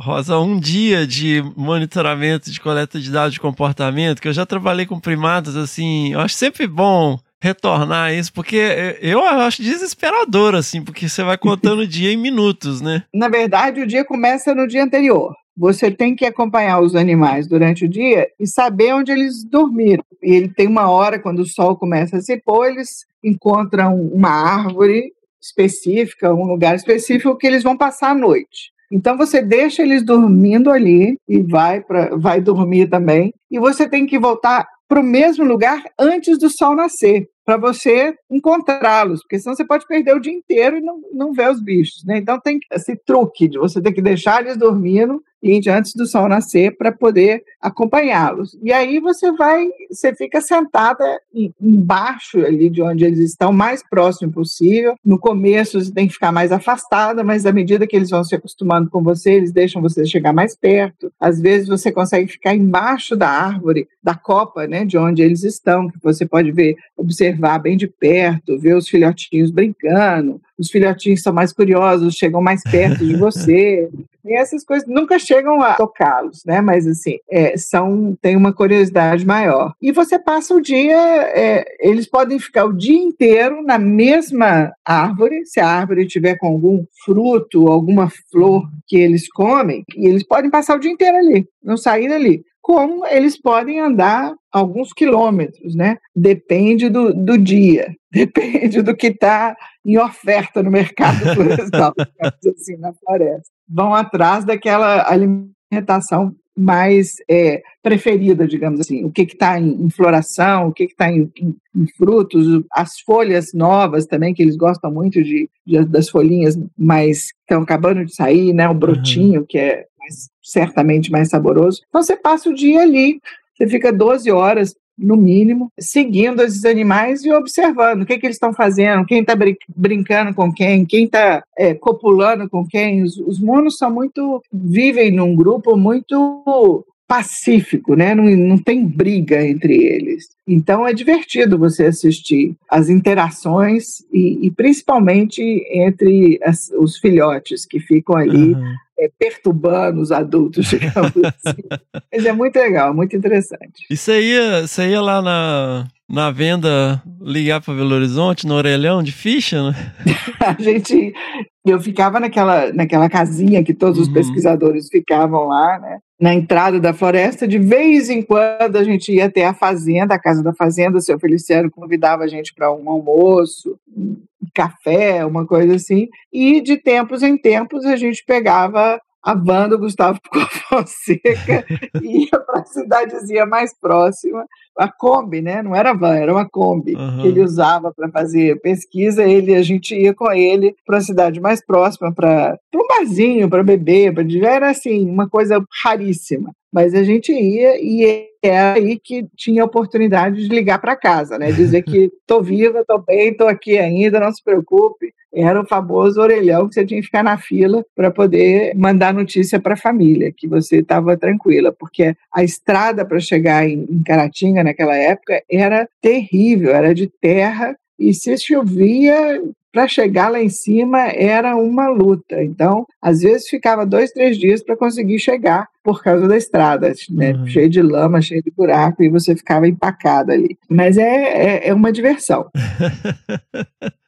Rosa, um dia de monitoramento de coleta de dados de comportamento? Que eu já trabalhei com primatas assim, eu acho sempre bom retornar isso, porque eu acho desesperador, assim, porque você vai contando o dia em minutos, né? Na verdade, o dia começa no dia anterior. Você tem que acompanhar os animais durante o dia e saber onde eles dormiram. E ele tem uma hora, quando o sol começa a se pôr, eles encontram uma árvore específica, um lugar específico que eles vão passar a noite. Então você deixa eles dormindo ali e vai para vai dormir também. E você tem que voltar para o mesmo lugar antes do sol nascer para você encontrá-los, porque senão você pode perder o dia inteiro e não, não ver os bichos, né? Então tem esse truque de você ter que deixar eles dormindo antes do sol nascer para poder acompanhá-los. E aí você vai, você fica sentada embaixo ali de onde eles estão, mais próximo possível. No começo você tem que ficar mais afastada, mas à medida que eles vão se acostumando com você, eles deixam você chegar mais perto. Às vezes você consegue ficar embaixo da árvore, da copa, né, de onde eles estão, que você pode ver, observar bem de perto, ver os filhotinhos brincando, os filhotinhos são mais curiosos, chegam mais perto de você. E essas coisas nunca chegam a tocá-los, né? Mas assim, é, são tem uma curiosidade maior. E você passa o dia, é, eles podem ficar o dia inteiro na mesma árvore, se a árvore tiver com algum fruto, alguma flor que eles comem, e eles podem passar o dia inteiro ali, não sair dali como eles podem andar alguns quilômetros, né? Depende do, do dia, depende do que está em oferta no mercado florestal, assim, na floresta. Vão atrás daquela alimentação mais é, preferida, digamos assim, o que está em, em, floração, o que está em, em, em, frutos, as folhas novas também, que eles gostam muito de, de das folhinhas mais estão acabando de sair, né, o brotinho, uhum. que é mais, certamente mais saboroso. Então você passa o dia ali, você fica 12 horas no mínimo, seguindo esses animais e observando o que, que eles estão fazendo, quem está brin brincando com quem, quem está é, copulando com quem. Os, os monos são muito. vivem num grupo muito pacífico, né? Não, não tem briga entre eles. Então é divertido você assistir as interações e, e principalmente entre as, os filhotes que ficam ali uhum é, perturbando os adultos, digamos assim. Mas é muito legal, muito interessante. E você ia, você ia lá na, na venda ligar para Belo Horizonte, no orelhão de ficha, né? a gente. Eu ficava naquela, naquela casinha que todos uhum. os pesquisadores ficavam lá, né? Na entrada da floresta, de vez em quando a gente ia até a fazenda, a casa da fazenda, o seu Feliciano convidava a gente para um almoço, um café, uma coisa assim, e de tempos em tempos a gente pegava a van do Gustavo Fonseca e ia para a cidadezinha mais próxima, a Kombi, né? Não era van, era uma Kombi Uhum. que ele usava para fazer pesquisa. Ele, a gente ia com ele para a cidade mais próxima, para um barzinho, para beber, pra, era assim, uma coisa raríssima. Mas a gente ia e era aí que tinha a oportunidade de ligar para casa, né? Dizer que tô viva, tô bem, tô aqui ainda, não se preocupe. Era o famoso orelhão que você tinha que ficar na fila para poder mandar notícia para a família que você estava tranquila, porque a estrada para chegar em, em Caratinga naquela época era terrível, era de terra e se chovia para chegar lá em cima era uma luta. Então, às vezes ficava dois, três dias para conseguir chegar por causa da estrada, né? Uhum. cheio de lama, cheio de buraco e você ficava empacada ali. Mas é, é, é uma diversão.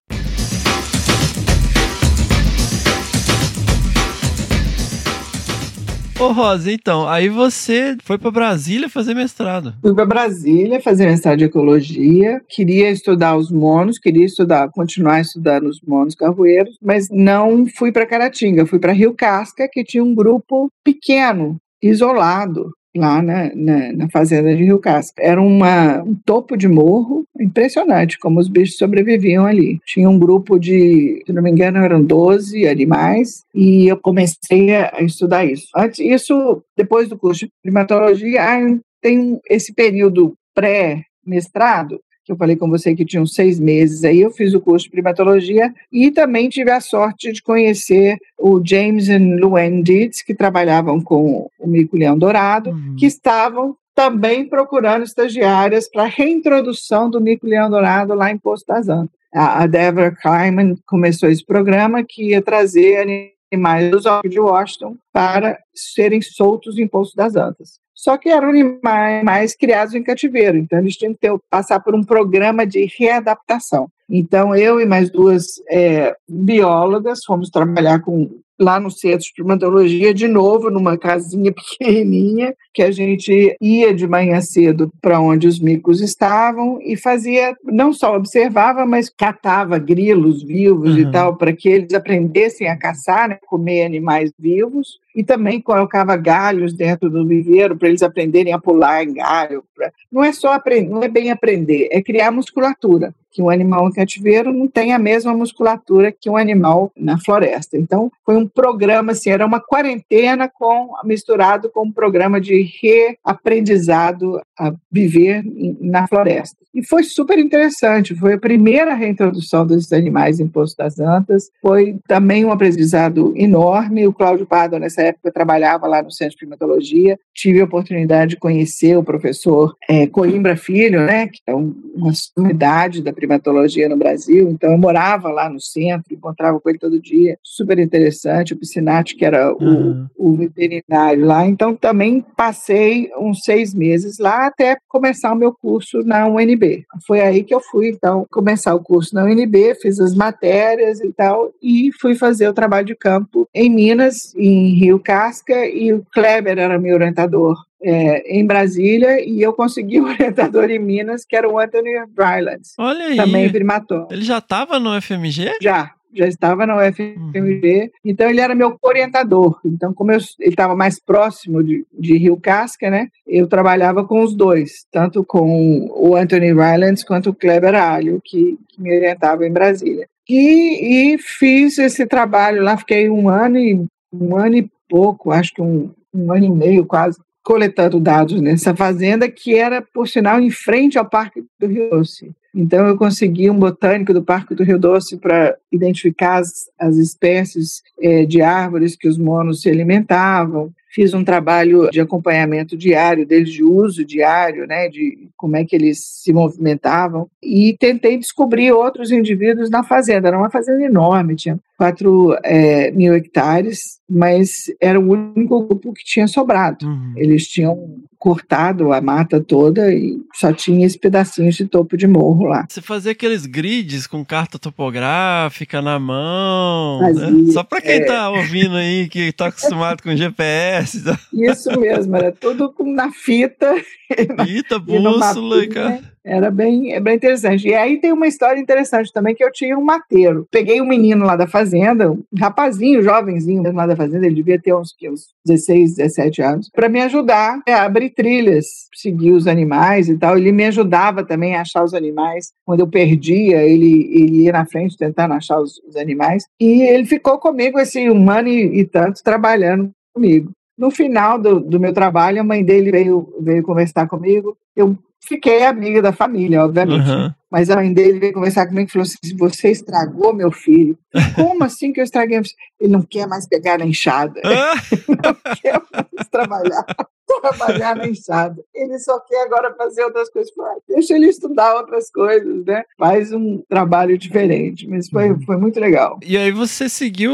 Ô, Rosa, então, aí você foi pra Brasília fazer mestrado. Fui para Brasília fazer mestrado de ecologia, queria estudar os monos, queria estudar, continuar estudando os monos carvoeiros, mas não fui para Caratinga, fui para Rio Casca, que tinha um grupo pequeno, isolado, lá na, na, na fazenda de Rio Casca. Era uma, um topo de morro, impressionante como os bichos sobreviviam ali. Tinha um grupo de, se não me engano, eram 12 animais, e eu comecei a estudar isso. Antes, isso, depois do curso de primatologia, ah, tem esse período pré-mestrado, que eu falei com você que tinham seis meses aí, eu fiz o curso de primatologia e também tive a sorte de conhecer o James e Luann Dietz, que trabalhavam com o mico-leão dourado, Uhum. que estavam também procurando estagiárias para reintrodução do mico-leão dourado lá em Poço das Antas. A, Deborah Kleiman começou esse programa que ia trazer animais dos de Washington para serem soltos em Poço das Antas. Só que eram animais criados em cativeiro, então eles tinham que ter, passar por um programa de readaptação. Então eu e mais duas é, biólogas fomos trabalhar com lá no centro de primatologia de novo numa casinha pequenininha que a gente ia de manhã cedo para onde os micos estavam e fazia não só observava mas catava grilos vivos Uhum. e tal para que eles aprendessem a caçar né, comer animais vivos e também colocava galhos dentro do viveiro para eles aprenderem a pular em galho pra... não é só aprender não é bem aprender é criar musculatura que um animal em cativeiro não tem a mesma musculatura que um animal na floresta. Então, foi um programa, assim, era uma quarentena com misturado com um programa de reaprendizado a viver na floresta. E foi super interessante, foi a primeira reintrodução desses animais em Poço das Antas, foi também um aprendizado enorme. O Cláudio Pardo, nessa época, trabalhava lá no Centro de Primatologia, tive a oportunidade de conhecer o professor eh, Coimbra Filho, né, que é um- uma sumidade da primatologia no Brasil, então eu morava lá no centro, encontrava com ele todo dia, super interessante, o Piscinati, que era o, Uhum. o veterinário lá, então também passei uns seis meses lá até começar o meu curso na UNB. Foi aí que eu fui, então, começar o curso na UNB, fiz as matérias e tal, e fui fazer o trabalho de campo em Minas, em Rio Casca, e o Kleber era meu orientador é, em Brasília, e eu consegui um orientador em Minas, que era o Anthony Rylands, Olha aí. também primatólogo. Ele já tava no FMG? Já, já estava na UFMG, então ele era meu orientador. Então, como eu- ele estava mais próximo de, de Rio Casca, né, eu trabalhava com os dois, tanto com o Anthony Rylands quanto o Kleber Alho, que, que me orientava em Brasília. E, e fiz esse trabalho lá, fiquei um ano e um ano e pouco, acho que um, um ano e meio quase, coletando dados nessa fazenda, que era, por sinal, em frente ao Parque do Rio Doce. Então, eu consegui um botânico do Parque do Rio Doce para identificar as, as espécies eh, de árvores que os monos se alimentavam. Fiz um trabalho de acompanhamento diário deles, de uso diário, né, de como é que eles se movimentavam. E tentei descobrir outros indivíduos na fazenda. Era uma fazenda enorme, tinha 4 eh, mil hectares, mas era o único grupo que tinha sobrado. Uhum. Eles tinham cortado a mata toda e só tinha esse pedacinho de topo de morro lá. Você fazia aqueles grids com carta topográfica na mão, Fazia, né? Só pra quem é. tá ouvindo aí, que tá acostumado com GPS, tá? Isso mesmo, era tudo com- na fita. fita, bússola, e cara. Era bem, é bem interessante. E aí tem uma história interessante também que eu tinha um mateiro. Peguei um menino lá da fazenda, um rapazinho, jovenzinho lá da fazenda, ele devia ter uns, uns 16, 17 anos, para me ajudar a abrir trilhas, seguir os animais e tal. Ele me ajudava também a achar os animais. Quando eu perdia, ele, ele ia na frente tentando achar os, os animais. E ele ficou comigo esse um ano e, e tanto trabalhando comigo. No final do, do meu trabalho, a mãe dele veio, veio conversar comigo. Eu fiquei amiga da família, obviamente. Uhum. Mas a mãe dele veio conversar comigo e falou assim: você estragou meu filho. Como assim que eu estraguei? Ele não quer mais pegar na enxada. não quer mais trabalhar trabalhar na enxada. Ele só quer agora fazer outras coisas. Deixa ele estudar outras coisas, né? Faz um trabalho diferente. Mas foi, uhum. foi muito legal. E aí você seguiu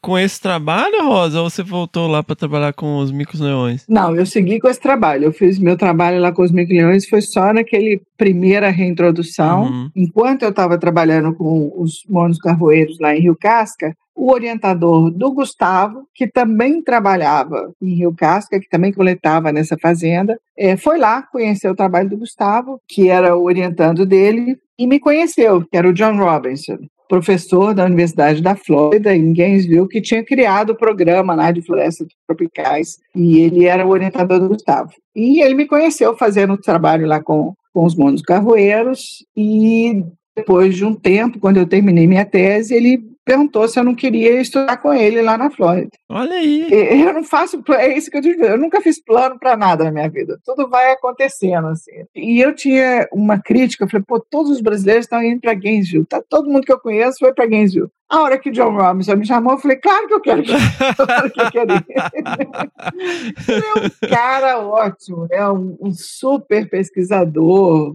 com esse trabalho, Rosa? Ou você voltou lá para trabalhar com os micos leões? Não, eu segui com esse trabalho. Eu fiz meu trabalho lá com os micos leões. Foi só naquele primeira reintrodução. Uhum. Enquanto eu estava trabalhando com os monos carvoeiros lá em Rio Casca, o orientador do Gustavo, que também trabalhava em Rio Casca, que também coletava nessa fazenda, é, foi lá conhecer o trabalho do Gustavo, que era o orientando dele, e me conheceu, que era o John Robinson, professor da Universidade da Flórida, em Gainesville, que tinha criado o programa lá de florestas tropicais, e ele era o orientador do Gustavo. E ele me conheceu fazendo o trabalho lá com, com os monos carvoeiros, e depois de um tempo, quando eu terminei minha tese, ele perguntou se eu não queria estudar com ele lá na Flórida. Olha aí. Eu não faço, é isso que eu digo, eu nunca fiz plano para nada na minha vida. Tudo vai acontecendo assim. E eu tinha uma crítica, eu falei, pô, todos os brasileiros estão indo para Gainesville, tá? Todo mundo que eu conheço foi para Gainesville. A hora que John Robinson me chamou, eu falei, claro que eu quero, claro que eu quero. Ele é um cara ótimo, é um, um super pesquisador,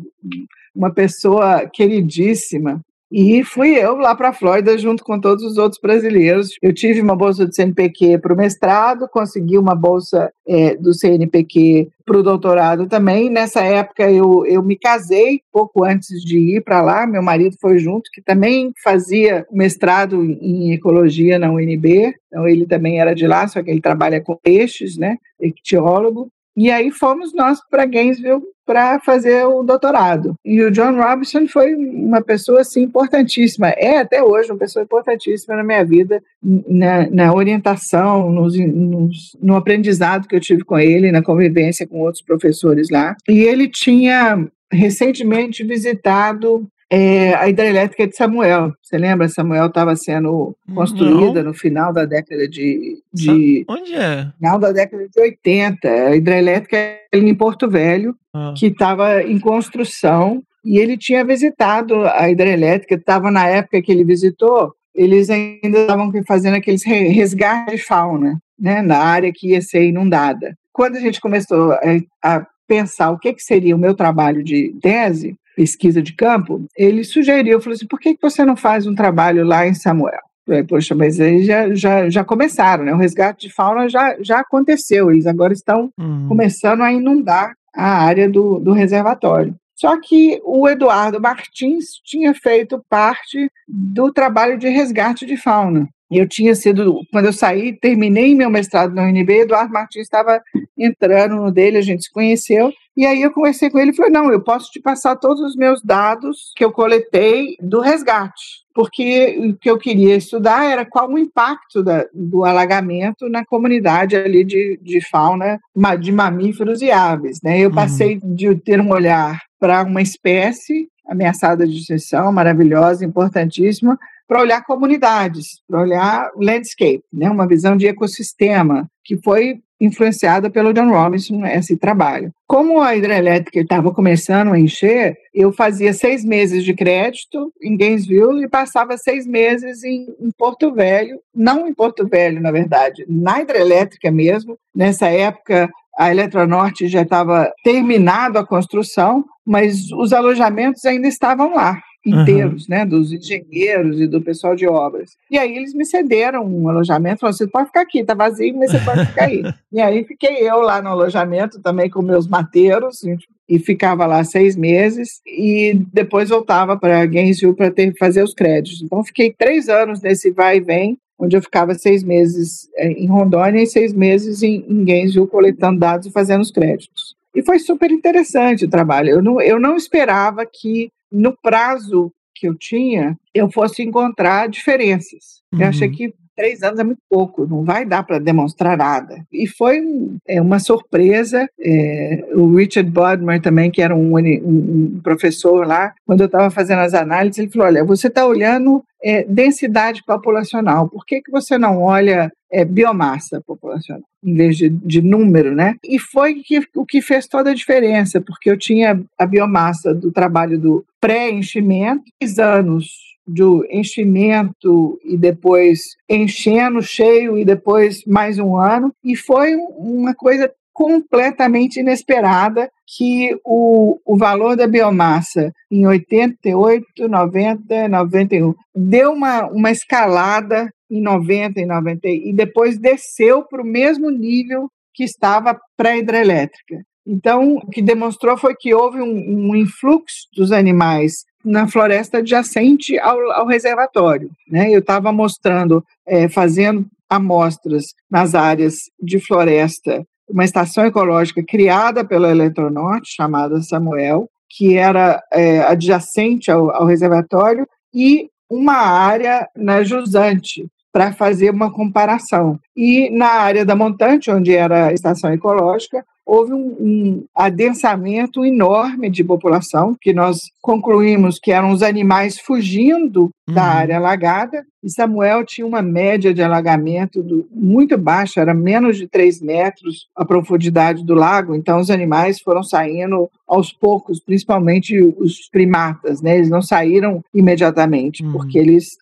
uma pessoa queridíssima. E fui eu lá para a Flórida junto com todos os outros brasileiros. Eu tive uma bolsa do CNPq para o mestrado, consegui uma bolsa é, do CNPq para o doutorado também. Nessa época eu, eu me casei pouco antes de ir para lá. Meu marido foi junto, que também fazia mestrado em ecologia na UNB. Então ele também era de lá, só que ele trabalha com peixes, né? Ictiólogo. E aí fomos nós para Gainesville para fazer o doutorado. E o John Robinson foi uma pessoa assim importantíssima, é até hoje uma pessoa importantíssima na minha vida, na, na orientação, nos, nos, no aprendizado que eu tive com ele, na convivência com outros professores lá. E ele tinha recentemente visitado é, a hidrelétrica de Samuel. Você lembra? Samuel estava sendo construída Não. no final da década de, de. Onde é? Final da década de 80. A hidrelétrica é em Porto Velho, ah. que estava em construção. E ele tinha visitado a hidrelétrica, estava na época que ele visitou, eles ainda estavam fazendo aqueles resgates de fauna, né, na área que ia ser inundada. Quando a gente começou a, a pensar o que, que seria o meu trabalho de tese, pesquisa de campo, ele sugeriu, falou assim, por que você não faz um trabalho lá em Samuel? Falei, Poxa, mas aí já, já, já começaram, né? O resgate de fauna já, já aconteceu, eles agora estão uhum. começando a inundar a área do, do reservatório. Só que o Eduardo Martins tinha feito parte do trabalho de resgate de fauna. Eu tinha sido, quando eu saí, terminei meu mestrado na UNB, Eduardo Martins estava entrando no dele, a gente se conheceu, e aí eu conversei com ele e falei: não, eu posso te passar todos os meus dados que eu coletei do resgate. Porque o que eu queria estudar era qual o impacto da, do alagamento na comunidade ali de, de fauna, de mamíferos e aves. Né? Eu uhum. passei de ter um olhar para uma espécie ameaçada de extinção, maravilhosa, importantíssima, para olhar comunidades, para olhar landscape, né? uma visão de ecossistema, que foi influenciada pelo John Robinson esse trabalho. Como a hidrelétrica estava começando a encher, eu fazia seis meses de crédito em Gainesville e passava seis meses em, em Porto Velho, não em Porto Velho, na verdade, na hidrelétrica mesmo. Nessa época, a Eletronorte já estava terminado a construção, mas os alojamentos ainda estavam lá inteiros, uhum. né, dos engenheiros e do pessoal de obras. E aí eles me cederam um alojamento, falaram, você pode ficar aqui, tá vazio, mas você pode ficar aí. e aí fiquei eu lá no alojamento também com meus mateiros, e ficava lá seis meses e depois voltava para Gainesville para fazer os créditos. Então fiquei três anos nesse vai e vem, onde eu ficava seis meses eh, em Rondônia e seis meses em, em Gainesville coletando dados e fazendo os créditos. E foi super interessante o trabalho. Eu não, eu não esperava que, no prazo que eu tinha, eu fosse encontrar diferenças. Uhum. Eu achei que três anos é muito pouco, não vai dar para demonstrar nada. E foi é, uma surpresa. É, o Richard Bodmer também, que era um, um professor lá, quando eu estava fazendo as análises, ele falou: olha, você está olhando é, densidade populacional, por que, que você não olha é, biomassa populacional, em vez de, de número, né? E foi que, o que fez toda a diferença, porque eu tinha a biomassa do trabalho do pré-enchimento, três anos do enchimento e depois enchendo cheio e depois mais um ano e foi uma coisa completamente inesperada que o, o valor da biomassa em 88, 90, 91 deu uma, uma escalada em 90 e 90 e depois desceu para o mesmo nível que estava pré-hidrelétrica. Então, o que demonstrou foi que houve um, um influxo dos animais na floresta adjacente ao, ao reservatório. Né? Eu estava mostrando, é, fazendo amostras nas áreas de floresta, uma estação ecológica criada pela Eletronorte, chamada Samuel, que era é, adjacente ao, ao reservatório, e uma área na jusante, para fazer uma comparação. E na área da montante, onde era a estação ecológica, houve um, um, adensamento enorme de população, que nós concluímos que eram os animais fugindo uhum. da área alagada, e Samuel tinha uma média de alagamento do, muito baixa, era menos de 3 metros a profundidade do lago, então os animais foram saindo aos poucos, principalmente os primatas, né? eles não saíram imediatamente, uhum. porque eles,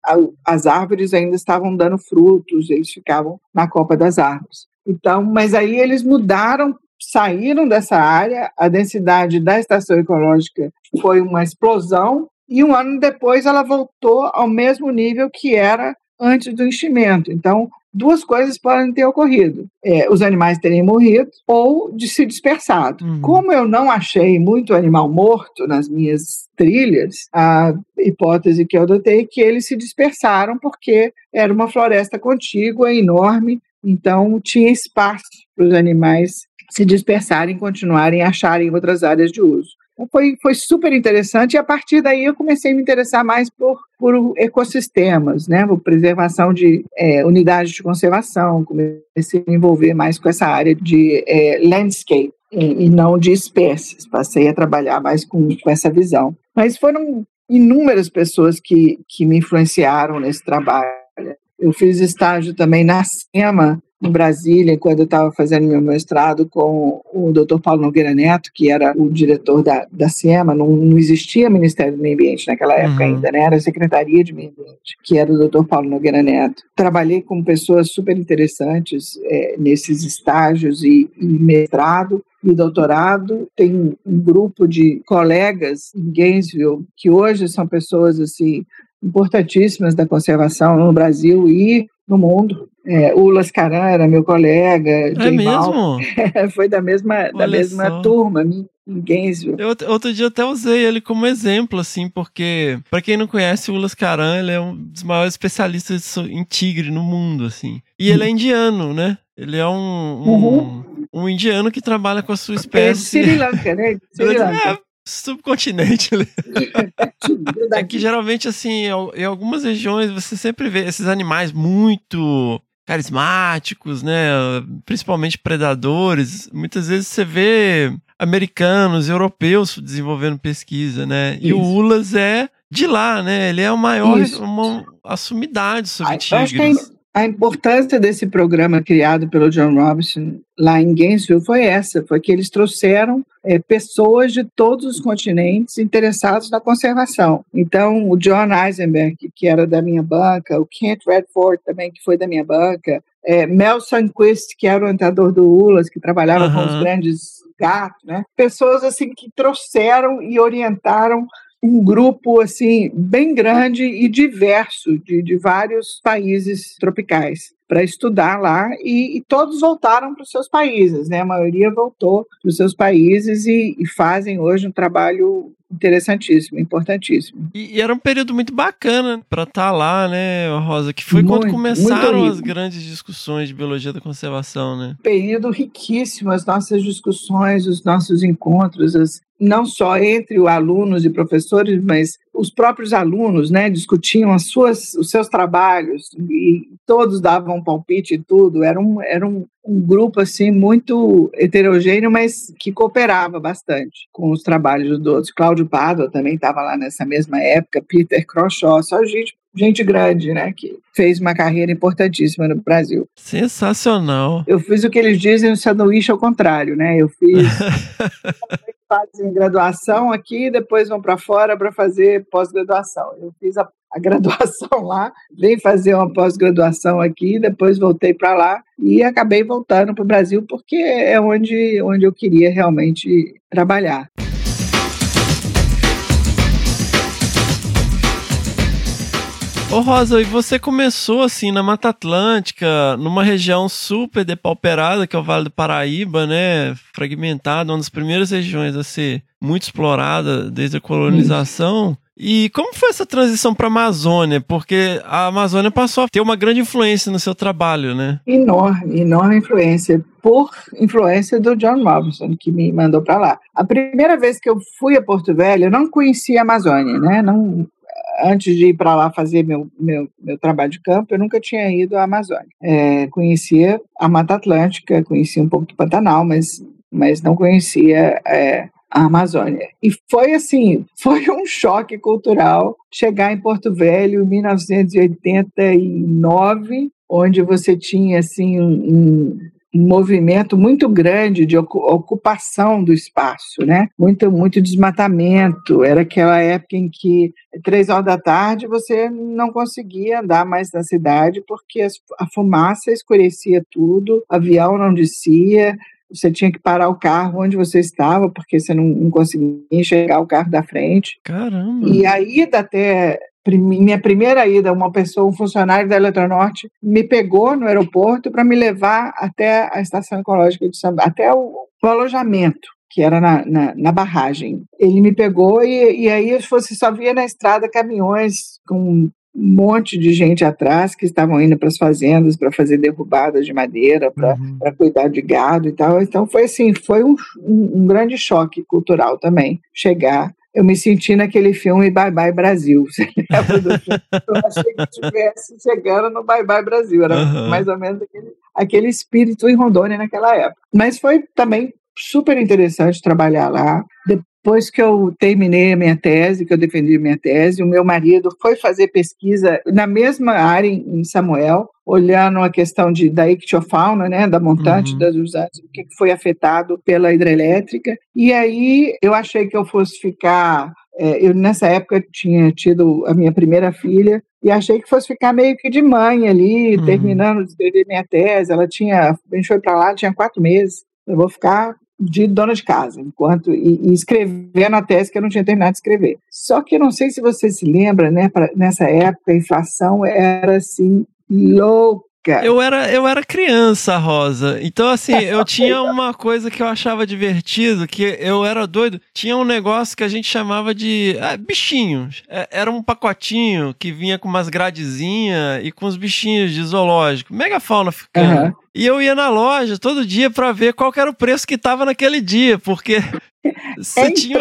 as árvores ainda estavam dando frutos, eles ficavam na copa das árvores. Então, mas aí eles mudaram saíram dessa área, a densidade da estação ecológica foi uma explosão, e um ano depois ela voltou ao mesmo nível que era antes do enchimento. Então, duas coisas podem ter ocorrido: é, os animais terem morrido ou de se dispersado. Uhum. Como eu não achei muito animal morto nas minhas trilhas, a hipótese que eu adotei é que eles se dispersaram porque era uma floresta contígua, enorme, então tinha espaço para os animais se dispersarem, continuarem a acharem outras áreas de uso. Então foi, foi super interessante e a partir daí eu comecei a me interessar mais por, por ecossistemas, né, por preservação de é, unidades de conservação, comecei a me envolver mais com essa área de é, landscape e, e, não de espécies, passei a trabalhar mais com, com essa visão. Mas foram inúmeras pessoas que, que me influenciaram nesse trabalho. Eu fiz estágio também na SEMA, em Brasília, quando eu estava fazendo meu mestrado com o Dr. Paulo Nogueira Neto, que era o diretor da, da SEMA, não, não existia Ministério do Meio Ambiente naquela época uhum. ainda, né? era a Secretaria de Meio Ambiente, que era o Dr. Paulo Nogueira Neto. Trabalhei com pessoas super interessantes é, nesses estágios e, e mestrado e doutorado. Tem um grupo de colegas em Gainesville que hoje são pessoas assim importantíssimas da conservação no Brasil e no mundo. É, o Lascaran era meu colega. É mesmo? foi da mesma, da mesma turma, Gainesville. Eu, outro dia até usei ele como exemplo, assim, porque, para quem não conhece, o Lascaran, ele é um dos maiores especialistas em tigre no mundo, assim. E ele é indiano, né? Ele é um, um, uhum. um indiano que trabalha com a sua espécie. É Sri Lanka, né? Sri Lanka. É, subcontinente ali. é que geralmente, assim, em algumas regiões você sempre vê esses animais muito carismáticos, né? Principalmente predadores. Muitas vezes você vê americanos, europeus desenvolvendo pesquisa, né? Isso. E o Ulas é de lá, né? Ele é o maior, uma, a sumidade sobre tigres a importância desse programa criado pelo John Robinson lá em Gainesville foi essa, foi que eles trouxeram é, pessoas de todos os continentes interessados na conservação. Então, o John Eisenberg, que era da minha banca, o Kent Redford também, que foi da minha banca, é, Mel Sunquist, que era o orientador do ULAS, que trabalhava com os grandes gatos, né? Pessoas assim que trouxeram e orientaram um grupo assim bem grande e diverso de, de vários países tropicais para estudar lá e, e todos voltaram para os seus países, né? A maioria voltou para os seus países e, e, fazem hoje um trabalho interessantíssimo, importantíssimo. E, e era um período muito bacana para estar tá lá, né, Rosa? Que foi muito, quando começaram as grandes discussões de biologia da conservação, né? Período riquíssimo, as nossas discussões, os nossos encontros, as, não só entre os alunos e professores, mas os próprios alunos, né, discutiam as suas, os seus trabalhos e todos davam um palpite e tudo. Era um, era um, um grupo assim muito heterogêneo, mas que cooperava bastante com os trabalhos dos outros. Cláudio Pádua também estava lá nessa mesma época, Peter Croshaw, só gente gente grande, né, que fez uma carreira importantíssima no Brasil. Sensacional. Eu fiz o que eles dizem no sanduíche ao contrário, né? Eu fiz fazem graduação aqui, depois vão para fora para fazer pós-graduação. Eu fiz a, a, graduação lá, vim fazer uma pós-graduação aqui, depois voltei para lá e acabei voltando para o Brasil porque é onde, onde eu queria realmente trabalhar. Ô Rosa, e você começou assim na Mata Atlântica, numa região super depauperada, que é o Vale do Paraíba, né? Fragmentada, uma das primeiras regiões a ser muito explorada desde a colonização. E como foi essa transição para a Amazônia? Porque a Amazônia passou a ter uma grande influência no seu trabalho, né? Enorme, enorme influência. Por influência do John Robinson, que me mandou para lá. A primeira vez que eu fui a Porto Velho, eu não conhecia a Amazônia, né? Não, antes de ir para lá fazer meu, meu, meu, trabalho de campo, eu nunca tinha ido à Amazônia. É, conhecia a Mata Atlântica, conhecia um pouco do Pantanal, mas, mas não conhecia é, a Amazônia. E foi assim, foi um choque cultural chegar em Porto Velho em 1989, onde você tinha assim um, um movimento muito grande de ocupação do espaço, né? Muito, muito desmatamento. Era aquela época em que três horas da tarde você não conseguia andar mais na cidade porque a fumaça escurecia tudo, avião não descia, você tinha que parar o carro onde você estava, porque você não, não conseguia enxergar o carro da frente. Caramba! E a ida até minha primeira ida, uma pessoa, um funcionário da Eletronorte, me pegou no aeroporto para me levar até a estação ecológica de Samba, até o, o alojamento que era na, na, na, barragem. Ele me pegou e, e aí você só via na estrada caminhões com um monte de gente atrás que estavam indo para as fazendas para fazer derrubadas de madeira, para uhum. cuidar de gado e tal. Então foi assim, foi um, um, grande choque cultural também chegar eu me senti naquele filme Bye Bye Brasil. Você lembra do filme? Eu achei que estivesse chegando no Bye Bye Brasil. Era uhum. mais ou menos aquele, aquele espírito em Rondônia naquela época. Mas foi também super interessante trabalhar lá. Depois que eu terminei a minha tese, que eu defendi a minha tese, o meu marido foi fazer pesquisa na mesma área em Samuel, olhando a questão de, da ictiofauna, né, da montante uhum. das o que foi afetado pela hidrelétrica. E aí eu achei que eu fosse ficar é, eu nessa época tinha tido a minha primeira filha e achei que fosse ficar meio que de mãe ali, uhum. terminando de escrever minha tese. Ela tinha, a gente foi para lá, tinha quatro meses. Eu vou ficar de dona de casa, enquanto e, e escrevendo a tese que eu não tinha terminado de escrever. Só que eu não sei se você se lembra, né? Pra, nessa época a inflação era assim louca eu era, eu era criança, Rosa. Então, assim, eu tinha uma coisa que eu achava divertido, que eu era doido. Tinha um negócio que a gente chamava de é, bichinhos. É, era um pacotinho que vinha com umas gradezinhas e com os bichinhos de zoológico. Mega fauna ficando. Uhum. E eu ia na loja todo dia para ver qual era o preço que tava naquele dia, porque você é tinha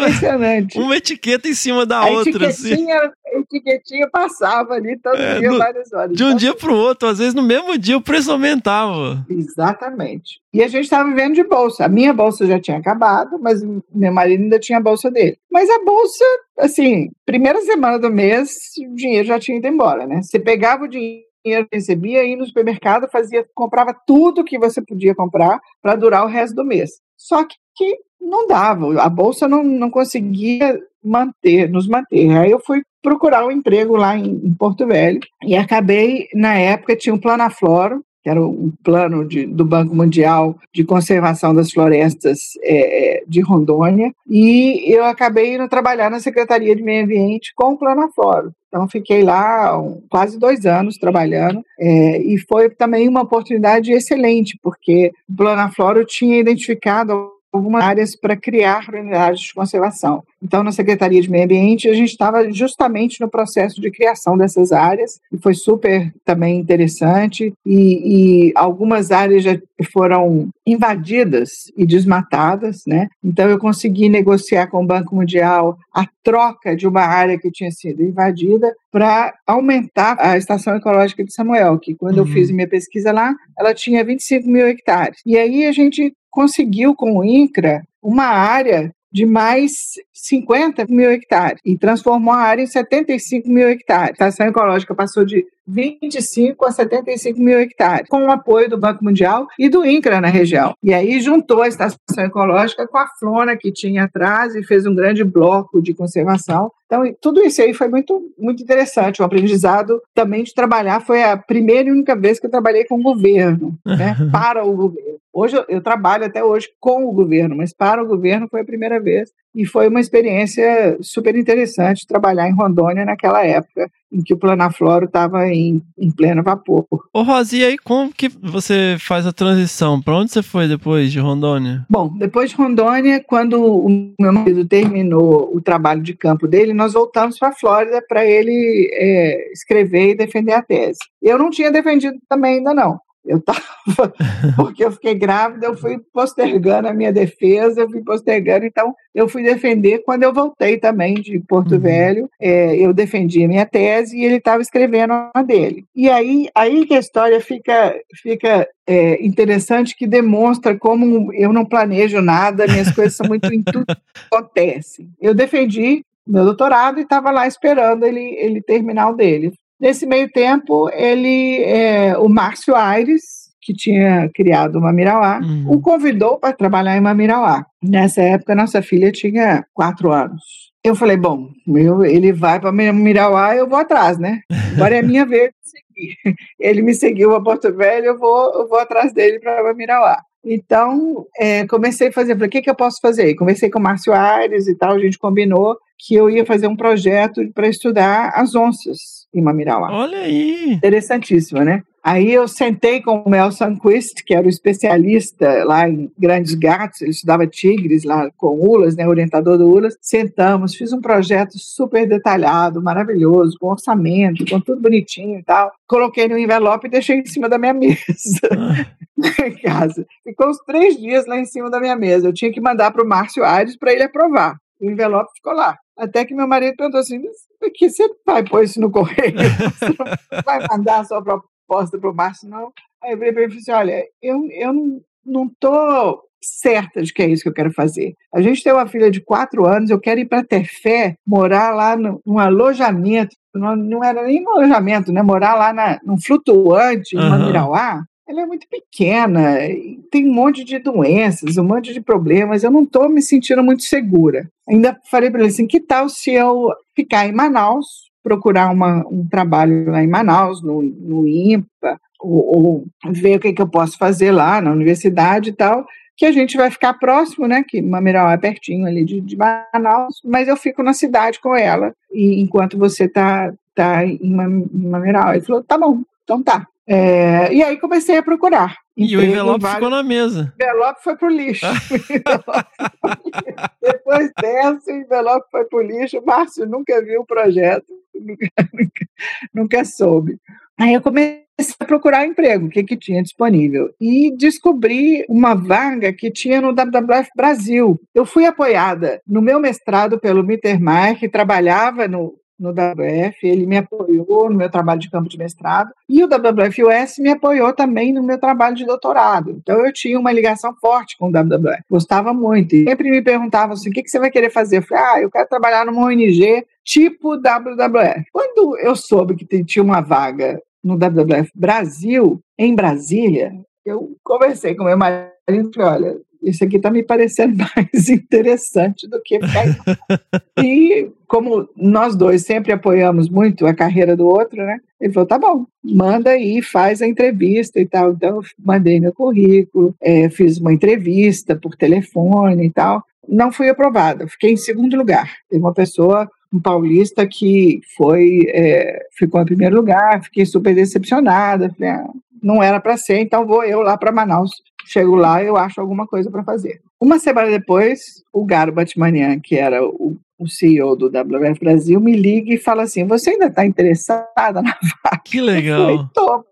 uma etiqueta em cima da a outra. Assim. Etiquetinha, assim. A etiquetinha passava ali todo é, dia, no, várias horas. De um então, dia para o outro, às vezes no mesmo dia o preço aumentava. Exatamente. E a gente estava vivendo de bolsa. A minha bolsa já tinha acabado, mas meu marido ainda tinha a bolsa dele. Mas a bolsa, assim, primeira semana do mês, o dinheiro já tinha ido embora, né? Você pegava o dinheiro dinheiro que recebia, ia no supermercado, fazia, comprava tudo que você podia comprar para durar o resto do mês. Só que, que não dava, a bolsa não, não conseguia manter, nos manter. Aí eu fui procurar um emprego lá em, em Porto Velho e acabei, na época, tinha um Planafloro, que era o plano de, do Banco Mundial de conservação das florestas é, de Rondônia, e eu acabei indo trabalhar na Secretaria de Meio Ambiente com o Planafloro. Então, fiquei lá quase dois anos trabalhando é, e foi também uma oportunidade excelente, porque o Planafloro tinha identificado algumas áreas para criar unidades de conservação. Então, na Secretaria de Meio Ambiente, a gente estava justamente no processo de criação dessas áreas, e foi super também interessante, e, e algumas áreas já foram invadidas e desmatadas, né? Então, eu consegui negociar com o Banco Mundial a troca de uma área que tinha sido invadida para aumentar a estação ecológica de Samuel, que quando uhum. eu fiz minha pesquisa lá, ela tinha 25 mil hectares. E aí a gente conseguiu com o INCRA uma área de mais 50 mil hectares e transformou a área em 75 mil hectares. A estação ecológica passou de 25 a 75 mil hectares, com o apoio do Banco Mundial e do INCRA na região. E aí juntou a estação ecológica com a Flona que tinha atrás e fez um grande bloco de conservação. Então, tudo isso aí foi muito, muito interessante. O aprendizado também de trabalhar foi a primeira e única vez que eu trabalhei com o governo, né, para o governo. Hoje eu, eu trabalho até hoje com o governo, mas para o governo foi a primeira vez e foi uma experiência super interessante trabalhar em Rondônia naquela época em que o Planafloro estava em, em pleno vapor. Ô Rosi, e aí como que você faz a transição? Para onde você foi depois de Rondônia? Bom, depois de Rondônia, quando o meu marido terminou o trabalho de campo dele, nós voltamos para a Flórida para ele é, escrever e defender a tese. Eu não tinha defendido também ainda não. Eu estava, porque eu fiquei grávida, eu fui postergando a minha defesa, eu fui postergando, então eu fui defender quando eu voltei também de Porto uhum. Velho, é, eu defendi a minha tese e ele estava escrevendo a dele. E aí, aí que a história fica, fica é, interessante, que demonstra como eu não planejo nada, minhas coisas são muito tudo acontece. Eu defendi meu doutorado e estava lá esperando ele, ele terminar o dele. Nesse meio tempo, ele, é, o Márcio Aires, que tinha criado uma Mirauá, uhum. o convidou para trabalhar em uma Mirauá. Nessa época, nossa filha tinha quatro anos. Eu falei, bom, eu, ele vai para Mirauá, eu vou atrás, né? Agora é a minha vez de seguir. Ele me seguiu a Porto Velho, eu vou, eu vou atrás dele para Mirauá. Então, é, comecei a fazer, falei, o que, que eu posso fazer? Comecei com o Márcio Aires e tal, a gente combinou que eu ia fazer um projeto para estudar as onças em Mamirauá. Olha aí! Interessantíssimo, né? Aí eu sentei com o Mel Sanquist, que era o especialista lá em grandes gatos, ele estudava tigres lá com Ulas, né, orientador do Ulas. Sentamos, fiz um projeto super detalhado, maravilhoso, com orçamento, com tudo bonitinho e tal. Coloquei no envelope e deixei em cima da minha mesa. Ah. em casa. Ficou uns três dias lá em cima da minha mesa. Eu tinha que mandar para o Márcio Aires para ele aprovar. O envelope ficou lá. Até que meu marido perguntou assim: que você vai pôr isso no correio? Você não vai mandar a sua proposta para o Márcio, não? Aí eu falei para ele assim: olha, eu, eu não estou certa de que é isso que eu quero fazer. A gente tem uma filha de quatro anos, eu quero ir para Tefé, morar lá no, num alojamento, não, não era nem um alojamento, né? Morar lá na, num flutuante, uhum. em Manirauá ela é muito pequena, tem um monte de doenças, um monte de problemas, eu não estou me sentindo muito segura. Ainda falei para ele assim, que tal se eu ficar em Manaus, procurar uma, um trabalho lá em Manaus, no, no IMPA, ou, ou ver o que, que eu posso fazer lá na universidade e tal, que a gente vai ficar próximo, né? Que Mamirau é pertinho ali de, de Manaus, mas eu fico na cidade com ela, e enquanto você tá, tá em Mamirau. Ele falou, tá bom, então tá. É, e aí comecei a procurar. E o envelope ficou na mesa. O envelope foi pro lixo. Depois dessa, o envelope foi pro lixo. O Márcio nunca viu o projeto, nunca, nunca, nunca soube. Aí eu comecei a procurar emprego, o que, que tinha disponível. E descobri uma vaga que tinha no WWF Brasil. Eu fui apoiada no meu mestrado pelo Mittermeier, que trabalhava no, no WWF, ele me apoiou no meu trabalho de campo de mestrado, e o WWF-US me apoiou também no meu trabalho de doutorado. Então eu tinha uma ligação forte com o WWF, gostava muito. E sempre me perguntavam assim: o que, que você vai querer fazer? Eu falei: ah, eu quero trabalhar numa ONG tipo WWF. Quando eu soube que tinha uma vaga no WWF Brasil, em Brasília, eu conversei com meu marido e falei: olha, isso aqui está me parecendo mais interessante do que ficar. e como nós dois sempre apoiamos muito a carreira do outro, né? Ele falou: tá bom, manda aí, faz a entrevista e tal. Então, eu mandei meu currículo, é, fiz uma entrevista por telefone e tal. Não fui aprovada, fiquei em segundo lugar. Tem uma pessoa um paulista que foi é, ficou em primeiro lugar, fiquei super decepcionada, falei, ah, não era para ser, então vou eu lá para Manaus. Chego lá, eu acho alguma coisa para fazer. Uma semana depois, o Garo Batmanian, que era o, o CEO do WWF Brasil, me liga e fala assim: Você ainda está interessada na vaga? Que legal. Eu falei,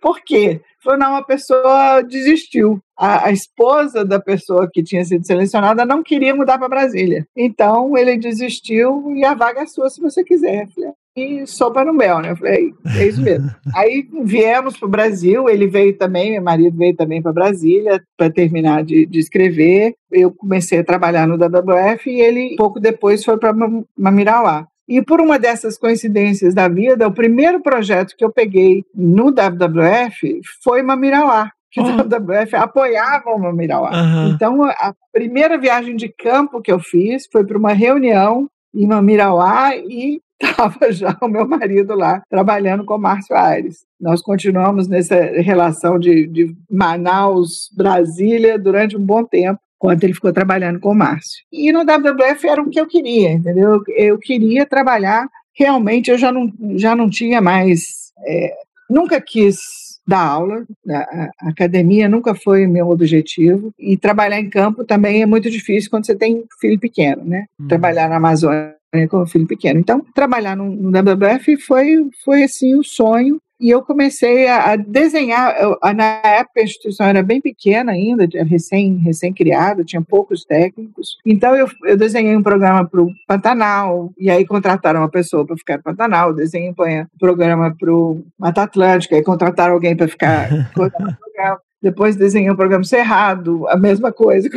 por quê? Falou, não, a pessoa desistiu. A, a, esposa da pessoa que tinha sido selecionada não queria mudar para Brasília. Então ele desistiu e a vaga é sua se você quiser. Falei, e sopa no mel, né? Eu falei, é isso mesmo. Aí viemos para o Brasil, ele veio também, meu marido veio também para Brasília para terminar de, de, escrever. Eu comecei a trabalhar no WWF e ele, pouco depois, foi para Mamirauá. E por uma dessas coincidências da vida, o primeiro projeto que eu peguei no WWF foi Mamirauá que uhum. o WWF apoiava o Mamirauá. Uhum. Então, a primeira viagem de campo que eu fiz foi para uma reunião em Mamirauá e estava já o meu marido lá trabalhando com o Márcio Aires. Nós continuamos nessa relação de, de Manaus, Brasília, durante um bom tempo enquanto ele ficou trabalhando com o Márcio. E no WWF era o que eu queria, entendeu? Eu queria trabalhar, realmente eu já não, já não tinha mais, é, nunca quis dar aula, a, academia nunca foi meu objetivo, e trabalhar em campo também é muito difícil quando você tem filho pequeno, né? Uhum. Trabalhar na Amazônia com filho pequeno. Então, trabalhar no, no WWF foi, foi assim, o um sonho, e eu comecei a, a desenhar. Eu, na época a instituição era bem pequena ainda, recém, recém-criada, tinha poucos técnicos. Então eu, eu desenhei um programa para o Pantanal, e aí contrataram uma pessoa para ficar no Pantanal, desenhei um programa para o Mata Atlântica, aí contrataram alguém para ficar o. Depois desenhei um programa Cerrado, a mesma coisa.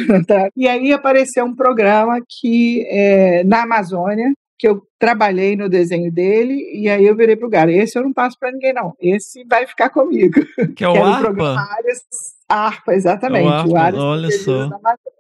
E aí apareceu um programa que é, na Amazônia, que eu trabalhei no desenho dele, e aí eu virei pro cara, esse eu não passo para ninguém não, esse vai ficar comigo. Que é o ARPA? ARPA, exatamente. É o ARPA, olha só.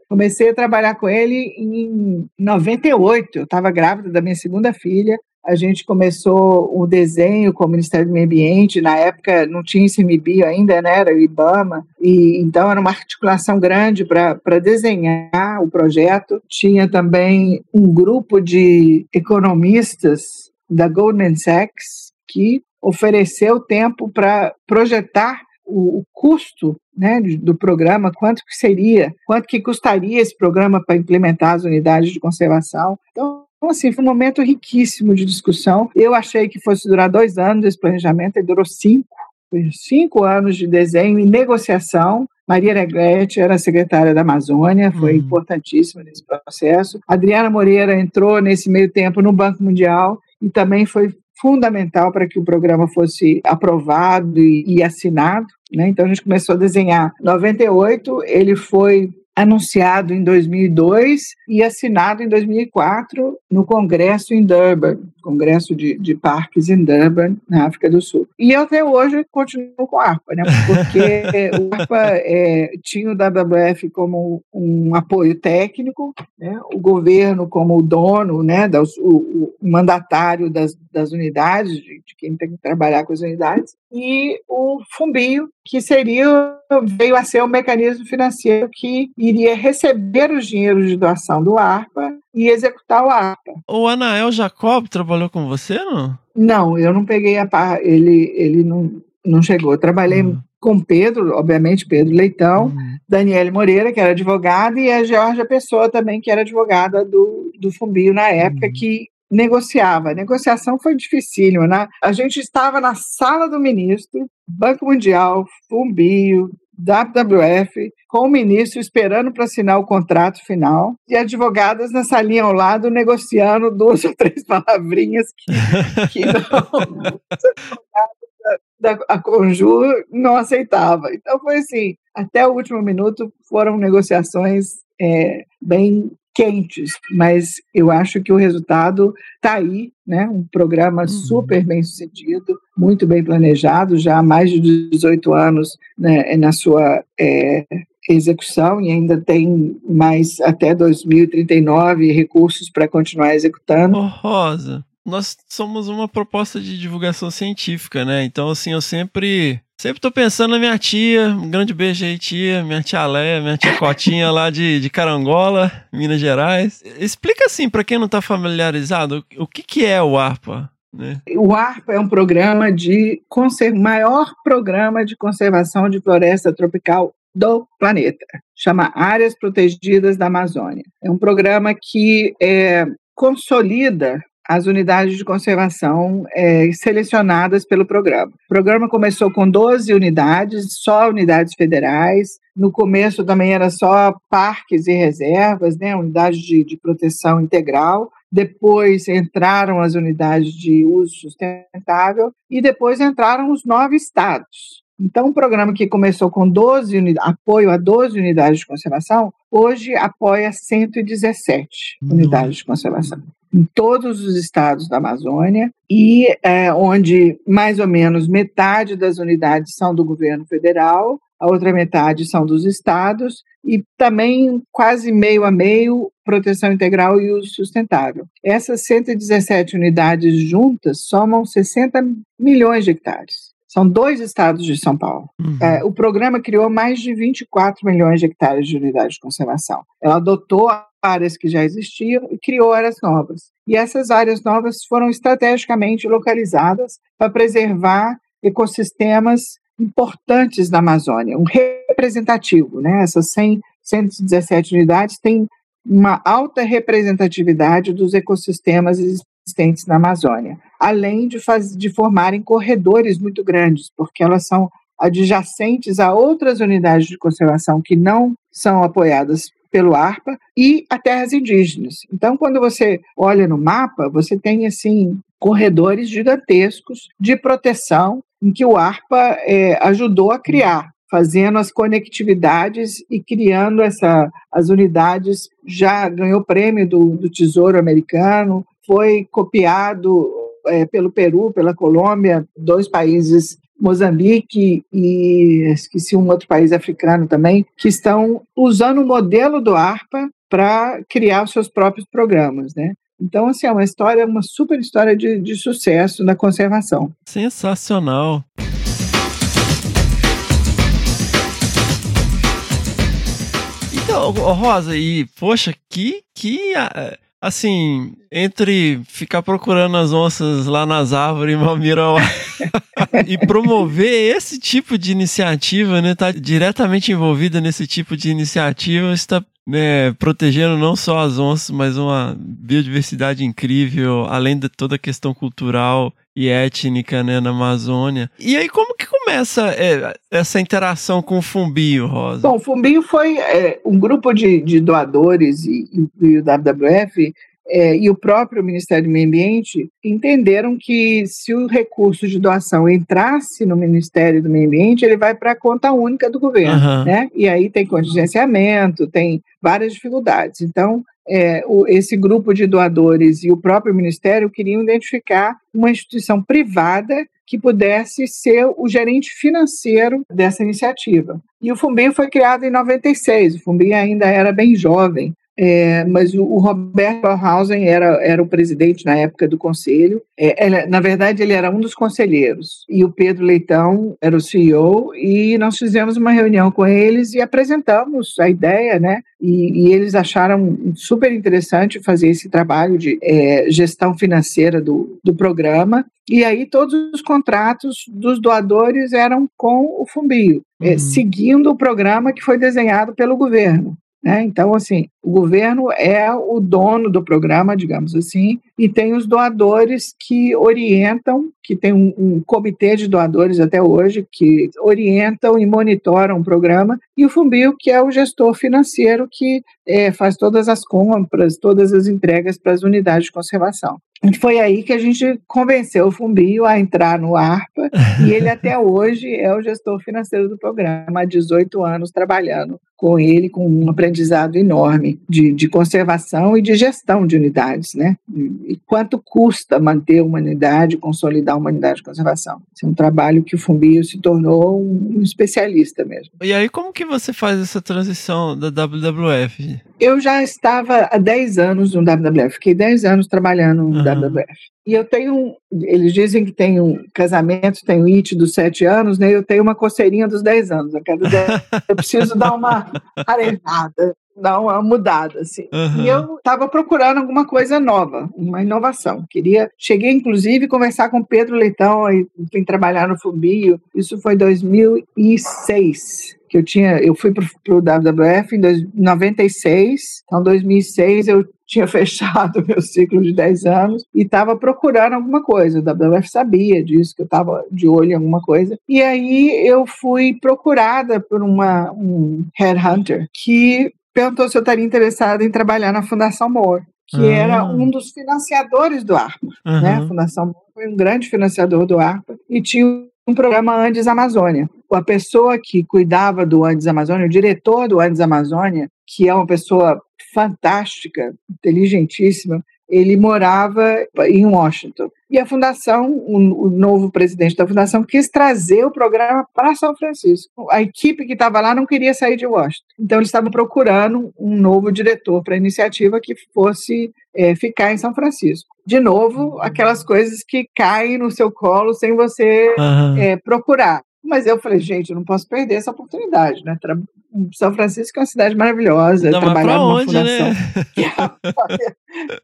Comecei a trabalhar com ele em 98, eu estava grávida da minha segunda filha, a gente começou o desenho com o Ministério do Meio Ambiente, na época não tinha ICMBio ainda, né, era o IBAMA, e então era uma articulação grande para desenhar o projeto. Tinha também um grupo de economistas da Goldman Sachs que ofereceu tempo para projetar o, o, custo né, do programa, quanto que seria, quanto que custaria esse programa para implementar as unidades de conservação. Então, então, assim, foi um momento riquíssimo de discussão. Eu achei que fosse durar dois anos esse planejamento, e durou cinco. Foi cinco anos de desenho e negociação. Maria Negrete era secretária da Amazônia, foi uhum. importantíssima nesse processo. Adriana Moreira entrou nesse meio tempo no Banco Mundial e também foi fundamental para que o programa fosse aprovado e, e assinado. Né? Então a gente começou a desenhar. Em 98 ele foi anunciado em 2002 e assinado em 2004 no Congresso em Durban, Congresso de, de Parques em Durban, na África do Sul. E até hoje continuo com a ARPA, né? porque o ARPA é, tinha o WWF como um apoio técnico, né? o governo como o dono, né? o, o mandatário das, das unidades, de, de quem tem que trabalhar com as unidades, e o Fumbio, que seria veio a ser o mecanismo financeiro que iria receber os dinheiros de doação do ARPA e executar o ARPA. O Anael Jacob trabalhou com você, não? Não, eu não peguei a par, ele, ele não, não chegou. Eu trabalhei uhum. com Pedro, obviamente, Pedro Leitão, uhum. Daniele Moreira, que era advogada, e a Georgia Pessoa também, que era advogada do, do Fumbio na época, uhum. que negociava. A negociação foi dificílima. Né? A gente estava na sala do ministro, Banco Mundial, Fumbio, WWF, com o ministro esperando para assinar o contrato final e advogadas na salinha ao lado negociando duas ou três palavrinhas que, que não. da, a Conjur não aceitava. Então foi assim, até o último minuto foram negociações é, bem quentes, mas eu acho que o resultado está aí, né? Um programa uhum. super bem sucedido, muito bem planejado, já há mais de 18 anos né, na sua é, execução e ainda tem mais até 2039 recursos para continuar executando. Oh, Rosa, nós somos uma proposta de divulgação científica, né? Então, assim, eu sempre Sempre tô pensando na minha tia, um grande beijo aí, tia, minha tia Léa, minha tia Cotinha lá de, de Carangola, Minas Gerais. Explica assim, para quem não tá familiarizado, o que, que é o ARPA? Né? O ARPA é um programa de maior programa de conservação de floresta tropical do planeta. Chama Áreas Protegidas da Amazônia. É um programa que é, consolida as unidades de conservação é, selecionadas pelo programa. O programa começou com 12 unidades, só unidades federais. No começo também era só parques e reservas, né, unidades de, de proteção integral. Depois entraram as unidades de uso sustentável e depois entraram os nove estados. Então, um programa que começou com 12 apoio a 12 unidades de conservação, hoje apoia 117 uhum. unidades de conservação em todos os estados da Amazônia e é, onde mais ou menos metade das unidades são do governo federal, a outra metade são dos estados e também quase meio a meio proteção integral e uso sustentável. Essas 117 unidades juntas somam 60 milhões de hectares. São dois estados de São Paulo. Uhum. É, o programa criou mais de 24 milhões de hectares de unidades de conservação. Ela adotou áreas que já existiam e criou áreas novas. E essas áreas novas foram estrategicamente localizadas para preservar ecossistemas importantes da Amazônia, um representativo, né? Essas 100, 117 unidades têm uma alta representatividade dos ecossistemas existentes na Amazônia, além de, faz, de formarem corredores muito grandes, porque elas são adjacentes a outras unidades de conservação que não são apoiadas pelo ARPA e a terras indígenas. Então, quando você olha no mapa, você tem assim corredores gigantescos de proteção em que o ARPA é, ajudou a criar, fazendo as conectividades e criando essa, as unidades. Já ganhou prêmio do, do Tesouro Americano, foi copiado é, pelo Peru, pela Colômbia, dois países Moçambique e esqueci um outro país africano também, que estão usando o modelo do ARPA para criar os seus próprios programas, né? Então, assim, é uma história, uma super história de, de sucesso na conservação. Sensacional. Então, Rosa, e poxa, que, que assim, entre ficar procurando as onças lá nas árvores e promover esse tipo de iniciativa, né, tá diretamente envolvida nesse tipo de iniciativa, está né, protegendo não só as onças, mas uma biodiversidade incrível, além de toda a questão cultural e étnica né, na Amazônia. E aí, como que começa é, essa interação com o Fumbio, Rosa? Bom, o Fumbio foi é, um grupo de, de doadores e, e, o WWF é, e o próprio Ministério do Meio Ambiente entenderam que se o recurso de doação entrasse no Ministério do Meio Ambiente, ele vai para a conta única do governo, uhum. né? E aí tem contingenciamento, tem várias dificuldades. Então, é, o, esse grupo de doadores e o próprio Ministério queriam identificar uma instituição privada que pudesse ser o gerente financeiro dessa iniciativa. E o Fumbem foi criado em 96, o Fumbem ainda era bem jovem, é, mas o, o Roberto Bauhausen era, era o presidente na época do conselho. É, ele, na verdade, ele era um dos conselheiros. E o Pedro Leitão era o CEO. E nós fizemos uma reunião com eles e apresentamos a ideia, né? E, e eles acharam super interessante fazer esse trabalho de é, gestão financeira do, do programa. E aí todos os contratos dos doadores eram com o Fumbio, é, uhum. seguindo o programa que foi desenhado pelo governo. Né? Então, assim, o governo é o dono do programa, digamos assim, e tem os doadores que orientam, que tem um, um, comitê de doadores até hoje, que orientam e monitoram o programa, e o Fumbio, que é o gestor financeiro que é, faz todas as compras, todas as entregas para as unidades de conservação. E foi aí que a gente convenceu o Fumbio a entrar no ARPA, e ele até hoje é o gestor financeiro do programa, há 18 anos trabalhando com ele, com um aprendizado enorme de, de conservação e de gestão de unidades, né? E quanto custa manter uma unidade, consolidar uma unidade de conservação. Esse é um trabalho que o Fumbio se tornou um especialista mesmo. E aí, como que você faz essa transição da WWF? Eu já estava há 10 anos no WWF, fiquei 10 anos trabalhando no uhum. WWF. E eu tenho, eles dizem que tem um casamento, tem o IT dos sete anos, né? Eu tenho uma coceirinha dos dez anos. Eu, quero, eu preciso dar uma arejada, dar uma mudada, assim. Uhum. E eu estava procurando alguma coisa nova, uma inovação. Queria, cheguei inclusive a conversar com Pedro Leitão e vim trabalhar no Fubio. Isso foi 2006 que eu tinha, eu fui para o WWF em 96, então 2006 eu tinha fechado meu ciclo de 10 anos e estava procurando alguma coisa. O WWF sabia disso, que eu estava de olho em alguma coisa. E aí eu fui procurada por uma, um headhunter que perguntou se eu estaria interessada em trabalhar na Fundação Moore que ah. era um dos financiadores do ARPA. Uhum. Né? A Fundação Moore foi um grande financiador do ARPA e tinha um programa Andes Amazônia. A pessoa que cuidava do Andes Amazônia, o diretor do Andes Amazônia, que é uma pessoa fantástica, inteligentíssima, ele morava em Washington. E a fundação, o, novo presidente da fundação, quis trazer o programa para São Francisco. A equipe que estava lá não queria sair de Washington. Então, eles estavam procurando um novo diretor para a iniciativa que fosse é, ficar em São Francisco. De novo, aquelas coisas que caem no seu colo sem você uhum. é, procurar. Mas eu falei, gente, eu não posso perder essa oportunidade, né? Tra São Francisco é uma cidade maravilhosa, Ainda trabalhar numa onde, fundação né? que, apoia,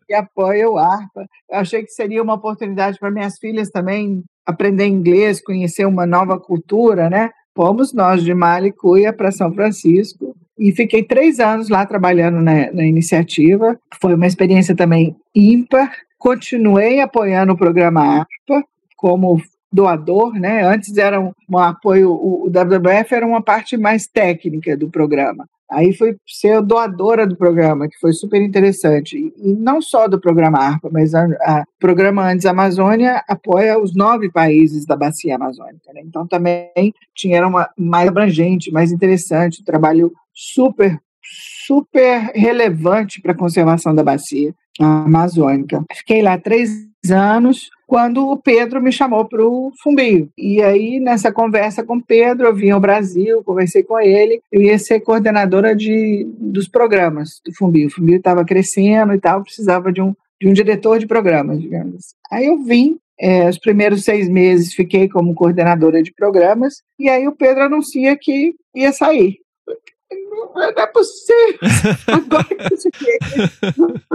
que apoia o ARPA. Eu achei que seria uma oportunidade para minhas filhas também aprender inglês, conhecer uma nova cultura, né? Fomos nós de Malicuia para São Francisco e fiquei três anos lá trabalhando na, na iniciativa. Foi uma experiência também ímpar. Continuei apoiando o programa ARPA como doador, né? Antes era um, um apoio, o, o WWF era uma parte mais técnica do programa. Aí foi ser doadora do programa, que foi super interessante. E não só do programa ARPA, mas o programa Andes Amazônia apoia os nove países da bacia amazônica. Né? Então também tinha era uma mais abrangente, mais interessante, um trabalho super super relevante para a conservação da bacia amazônica. Fiquei lá três anos, quando o Pedro me chamou para o Fumbio. E aí, nessa conversa com o Pedro, eu vim ao Brasil, conversei com ele, eu ia ser coordenadora de, dos programas do Fumbio. O Fumbio estava crescendo e tal, precisava de um, de um diretor de programas, digamos assim. Aí eu vim, é, os primeiros seis meses fiquei como coordenadora de programas, e aí o Pedro anuncia que ia sair não é possível. Agora que você,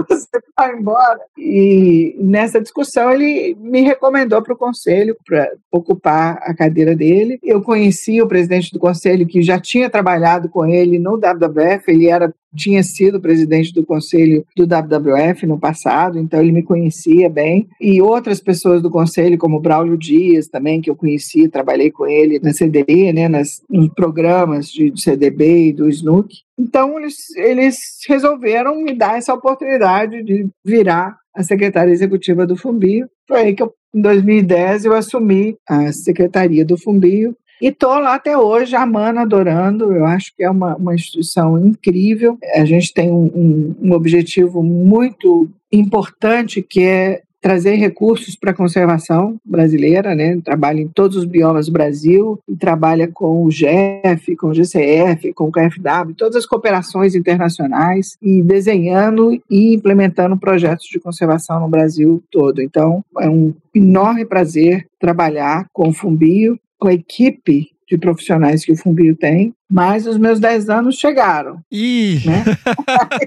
você vai embora. E nessa discussão ele me recomendou para o conselho para ocupar a cadeira dele. Eu conheci o presidente do conselho que já tinha trabalhado com ele no WWF, ele era tinha sido presidente do conselho do WWF no passado, então ele me conhecia bem. E outras pessoas do conselho, como Braulio Dias também, que eu conheci, trabalhei com ele na CDB, né, nas, nos programas de, de CDB e do SNUC. Então eles, eles resolveram me dar essa oportunidade de virar a secretária executiva do Fumbio. Foi aí que eu, em 2010 eu assumi a secretaria do Fumbio e estou lá até hoje, amando, adorando. Eu acho que é uma, uma instituição incrível. A gente tem um, um, um objetivo muito importante que é trazer recursos para a conservação brasileira, né? Trabalha em todos os biomas do Brasil e trabalha com o GEF, com o GCF, com o KFW, todas as cooperações internacionais e desenhando e implementando projetos de conservação no Brasil todo. Então, é um enorme prazer trabalhar com o Fumbio com a equipe de profissionais que o Fumbio tem, mas os meus 10 anos chegaram. Ih! Né?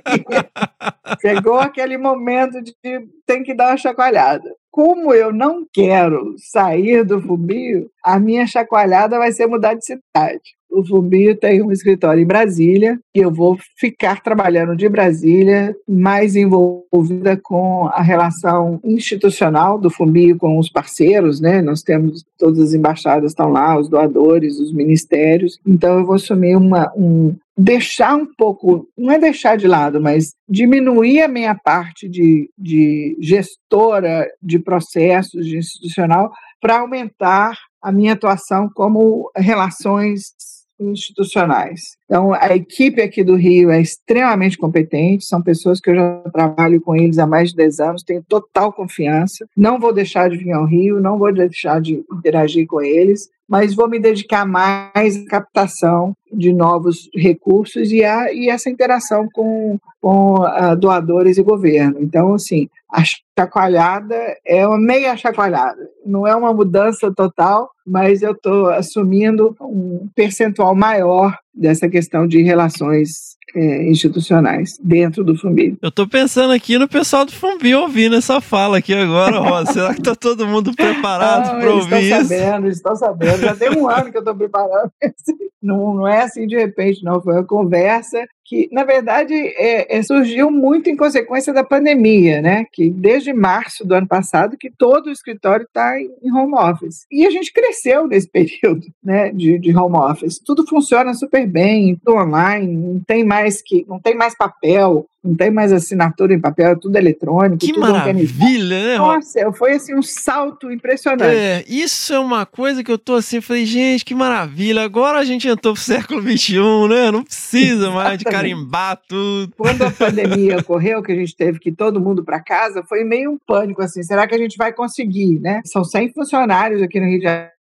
Chegou aquele momento de tem que dar uma chacoalhada. Como eu não quero sair do Fumbio, a minha chacoalhada vai ser mudar de cidade. O Fumbio tem um escritório em Brasília e eu vou ficar trabalhando de Brasília, mais envolvida com a relação institucional do Fumbio com os parceiros, né? Nós temos todas as embaixadas estão lá, os doadores, os ministérios. Então eu vou assumir uma, um, deixar um pouco, não é deixar de lado, mas diminuir a minha parte de, de gestora de processos, de institucional, para aumentar a minha atuação como relações institucionais. Então, a equipe aqui do Rio é extremamente competente, são pessoas que eu já trabalho com eles há mais de 10 anos, tenho total confiança. Não vou deixar de vir ao Rio, não vou deixar de interagir com eles, mas vou me dedicar mais à captação de novos recursos e, a, e essa interação com, com uh, doadores e governo. Então, assim, a chacoalhada é uma meia chacoalhada, não é uma mudança total, mas eu estou assumindo um percentual maior dessa questão de relações é, institucionais dentro do Fumbi. Eu estou pensando aqui no pessoal do Fumbi ouvindo essa fala aqui agora, ó. Será que está todo mundo preparado para ouvir estão isso? Sabendo, estão sabendo, já tem um ano que eu estou preparando Não, não é assim de repente, não. Foi uma conversa que, na verdade, é, é, surgiu muito em consequência da pandemia, né? Que desde março do ano passado que todo o escritório está em home office. E a gente cresceu nesse período né, de, de home office. Tudo funciona super bem, tudo online, não tem mais que não tem mais papel, não tem mais assinatura em papel, é tudo eletrônico. Que tudo maravilha, né? Nossa, foi assim um salto impressionante. É, isso é uma coisa que eu tô assim, falei, gente, que maravilha. Agora a gente entrou pro século XXI, né? Não precisa mais de carimbar tudo. Quando a pandemia ocorreu, que a gente teve que ir todo mundo para casa, foi meio um pânico assim. Será que a gente vai conseguir, né? São 100 funcionários aqui no Rio de Janeiro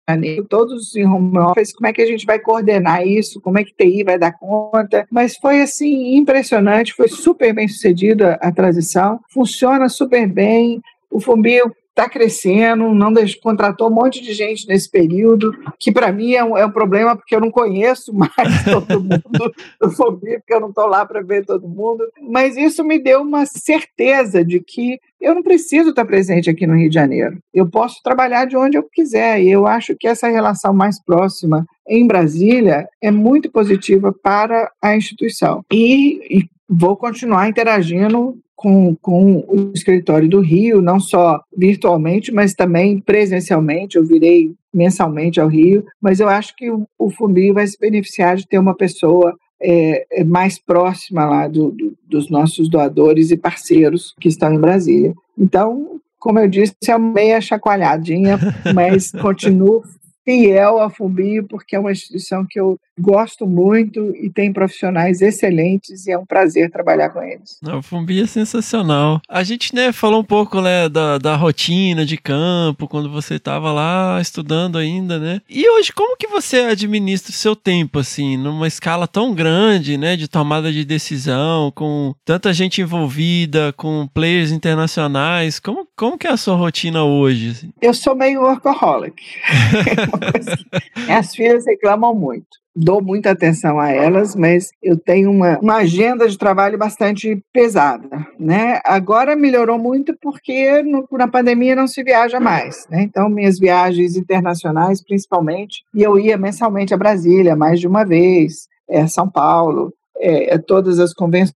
todos em home office, como é que a gente vai coordenar isso, como é que TI vai dar conta, mas foi assim impressionante, foi super bem sucedida a transição, funciona super bem, o Fumbio está crescendo, não contratou um monte de gente nesse período, que para mim é um, é um, problema porque eu não conheço mais todo mundo do Fobia, porque eu não estou lá para ver todo mundo. Mas isso me deu uma certeza de que eu não preciso estar presente aqui no Rio de Janeiro. Eu posso trabalhar de onde eu quiser. E eu acho que essa relação mais próxima em Brasília é muito positiva para a instituição. E, e vou continuar interagindo com, com o escritório do Rio, não só virtualmente, mas também presencialmente. Eu virei mensalmente ao Rio, mas eu acho que o, o vai se beneficiar de ter uma pessoa é, é mais próxima lá do, do, dos nossos doadores e parceiros que estão em Brasília. Então, como eu disse, é meia chacoalhadinha, mas continuo fiel à Fumbi, porque é uma instituição que eu gosto muito e tem profissionais excelentes e é um prazer trabalhar com eles. o Fumbi é sensacional. A gente, né, falou um pouco, né, da, da rotina de campo, quando você estava lá estudando ainda, né? E hoje, como que você administra o seu tempo, assim, numa escala tão grande, né, de tomada de decisão, com tanta gente envolvida, com players internacionais, como, como que é a sua rotina hoje? Assim? Eu sou meio workaholic. Minhas filhas reclamam muito dou muita atenção a elas, mas eu tenho uma, uma agenda de trabalho bastante pesada, né? Agora melhorou muito porque no, na pandemia não se viaja mais, né? Então minhas viagens internacionais, principalmente, e eu ia mensalmente a Brasília mais de uma vez, é, São Paulo, é, é todas as convenções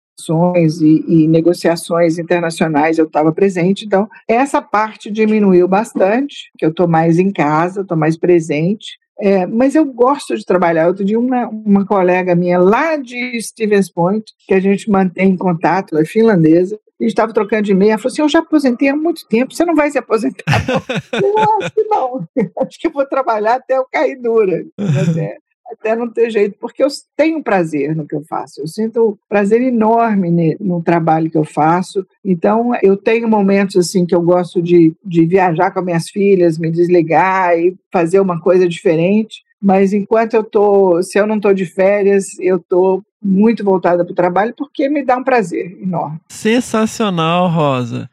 e, e, negociações internacionais eu estava presente, então essa parte diminuiu bastante, que eu estou mais em casa, estou mais presente, é, mas eu gosto de trabalhar. Outro dia, uma, uma colega minha lá de Stevens Point, que a gente mantém em contato, ela é finlandesa, e estava trocando de e-mail, ela falou assim, eu já aposentei há muito tempo, você não vai se aposentar? eu acho que não, acho que eu vou trabalhar até eu cair dura. Até até não ter jeito, porque eu tenho prazer no que eu faço, eu sinto prazer enorme no trabalho que eu faço, então eu tenho momentos assim que eu gosto de, de viajar com as minhas filhas, me desligar e fazer uma coisa diferente, mas enquanto eu tô, se eu não estou de férias, eu estou muito voltada para o trabalho porque me dá um prazer enorme. Sensacional, Rosa.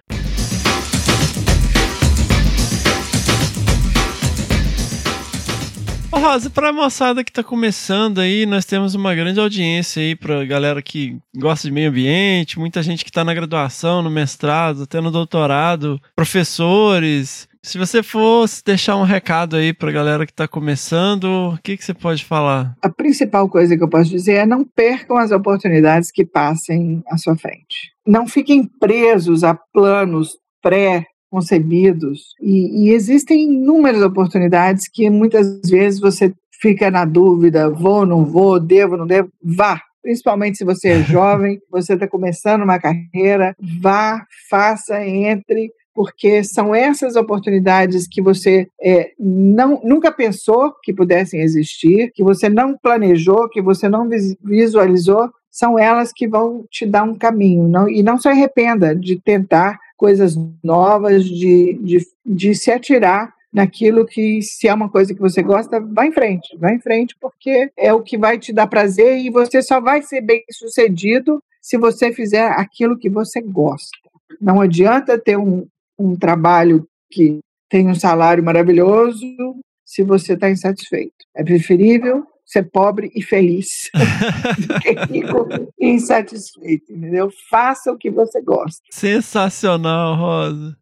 Ô Rosa, pra moçada que tá começando aí, nós temos uma grande audiência aí pra galera que gosta de meio ambiente, muita gente que tá na graduação, no mestrado, até no doutorado, professores. Se você fosse deixar um recado aí pra galera que tá começando, o que, que você pode falar? A principal coisa que eu posso dizer é não percam as oportunidades que passem à sua frente. Não fiquem presos a planos pré concebidos. E, e existem inúmeras oportunidades que muitas vezes você fica na dúvida: vou, não vou, devo, não devo. Vá, principalmente se você é jovem, você está começando uma carreira, vá, faça, entre, porque são essas oportunidades que você é, não, nunca pensou que pudessem existir, que você não planejou, que você não visualizou, são elas que vão te dar um caminho. Não, e não se arrependa de tentar coisas novas, de, de, de se atirar naquilo que, se é uma coisa que você gosta, vai em frente, vai em frente, porque é o que vai te dar prazer e você só vai ser bem sucedido se você fizer aquilo que você gosta. Não adianta ter um, um trabalho que tem um salário maravilhoso se você está insatisfeito. É preferível ser pobre e feliz do que rico e insatisfeito, entendeu? Faça o que você gosta. Sensacional, Rosa.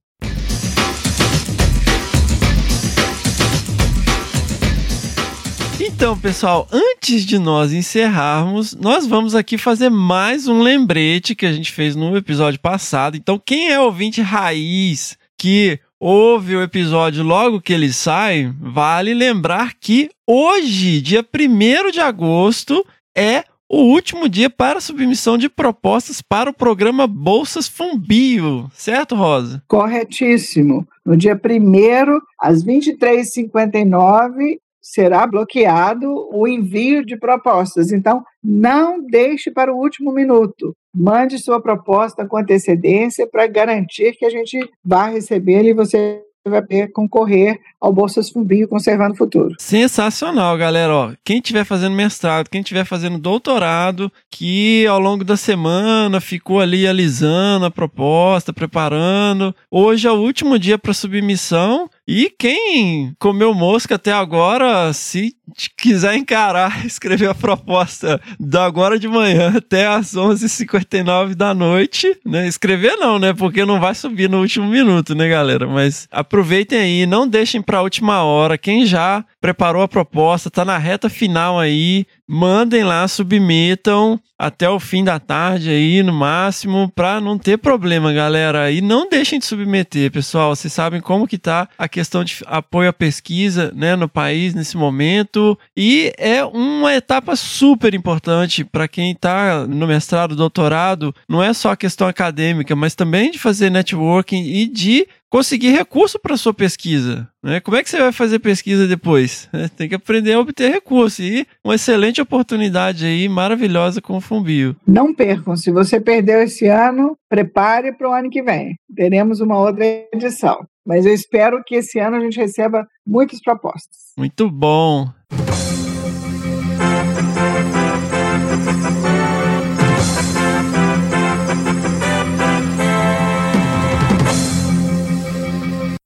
Então, pessoal, antes de nós encerrarmos, nós vamos aqui fazer mais um lembrete que a gente fez no episódio passado. Então, quem é ouvinte raiz que ouve o episódio logo que ele sai, vale lembrar que hoje, dia 1 de agosto, é o último dia para submissão de propostas para o programa Bolsas Fumbio, certo, Rosa? Corretíssimo. No dia 1 às 23h59, será bloqueado o envio de propostas. Então, não deixe para o último minuto. Mande sua proposta com antecedência para garantir que a gente vá receber e você vai poder concorrer ao Bolsas Fumbio Conservando o Futuro. Sensacional, galera. Ó, quem estiver fazendo mestrado, quem estiver fazendo doutorado, que ao longo da semana ficou ali alisando a proposta, preparando. Hoje é o último dia para submissão. E quem comeu mosca até agora, se quiser encarar, escrever a proposta da agora de manhã até às 11h59 da noite, né? Escrever não, né? Porque não vai subir no último minuto, né, galera? Mas aproveitem aí, não deixem para a última hora. Quem já preparou a proposta, tá na reta final aí, mandem lá, submetam até o fim da tarde aí, no máximo, para não ter problema, galera. E não deixem de submeter, pessoal. Vocês sabem como que tá a questão de apoio à pesquisa, né, no país nesse momento. E é uma etapa super importante para quem está no mestrado, doutorado. Não é só a questão acadêmica, mas também de fazer networking e de conseguir recurso para sua pesquisa. Né? Como é que você vai fazer pesquisa depois? É, tem que aprender a obter recurso. E uma excelente oportunidade aí, maravilhosa com o Fumbio. Não percam. Se você perdeu esse ano, prepare para o ano que vem. Teremos uma outra edição. Mas eu espero que esse ano a gente receba muitas propostas. Muito bom.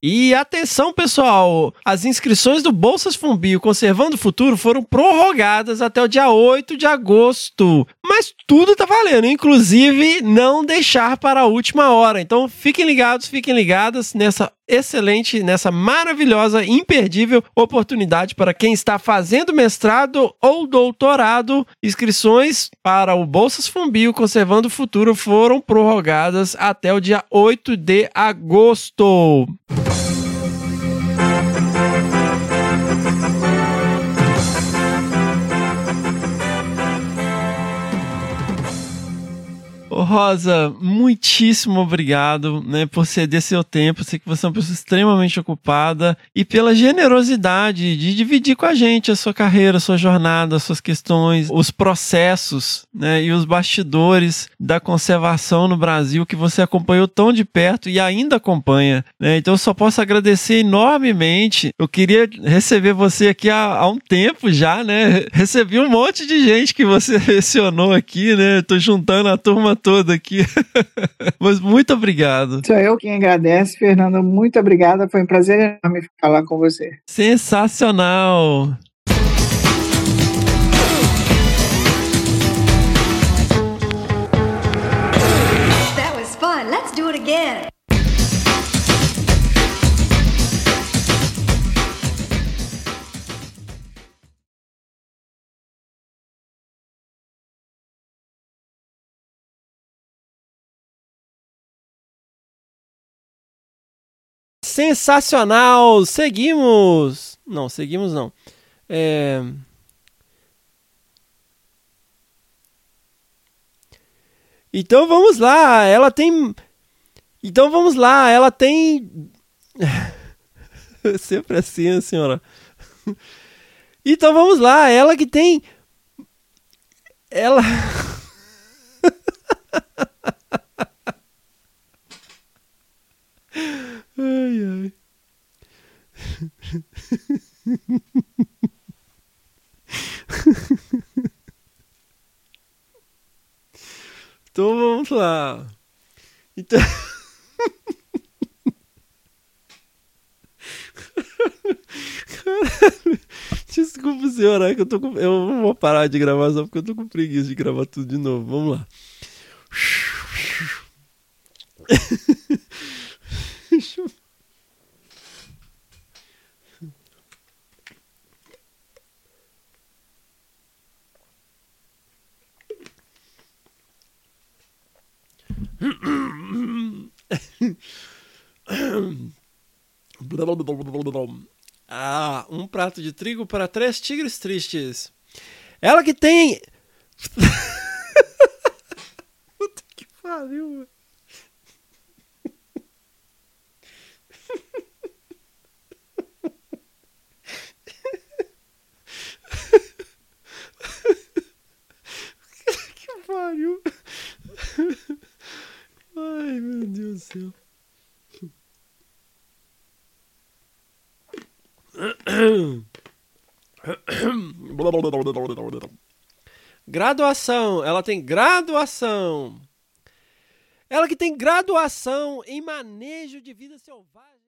E atenção, pessoal! As inscrições do Bolsas Fumbio Conservando o Futuro foram prorrogadas até o dia 8 de agosto. Mas tudo tá valendo, inclusive não deixar para a última hora. Então fiquem ligados, fiquem ligadas nessa excelente, nessa maravilhosa, imperdível oportunidade para quem está fazendo mestrado ou doutorado. Inscrições para o Bolsas Fumbio Conservando o Futuro foram prorrogadas até o dia 8 de agosto. Rosa, muitíssimo obrigado, né, por ceder seu tempo. Sei que você é uma pessoa extremamente ocupada e pela generosidade de dividir com a gente a sua carreira, a sua jornada, as suas questões, os processos, né, e os bastidores da conservação no Brasil que você acompanhou tão de perto e ainda acompanha, né? Então eu só posso agradecer enormemente. Eu queria receber você aqui há, há um tempo já, né? Recebi um monte de gente que você selecionou aqui, né? Tô juntando a turma toda toda aqui. Mas muito obrigado. Sou eu quem agradece, Fernando. Muito obrigada. Foi um prazer enorme falar com você. Sensacional. Sensacional! Seguimos! Não, seguimos não. É... Então vamos lá, ela tem. Então vamos lá, ela tem. Sempre assim, senhora. Então vamos lá, ela que tem. Ela. Ai, ai. Então vamos lá. Então. Desculpa, senhora, é que eu tô com... Eu vou parar de gravar só porque eu tô com preguiça de gravar tudo de novo. Vamos lá bicho. Ah, um prato de trigo para três tigres tristes. Ela que tem. Puta que pariu, mano. Pariu. Ai, meu Deus do céu. Graduação, ela tem graduação. Ela que tem graduação em manejo de vida selvagem.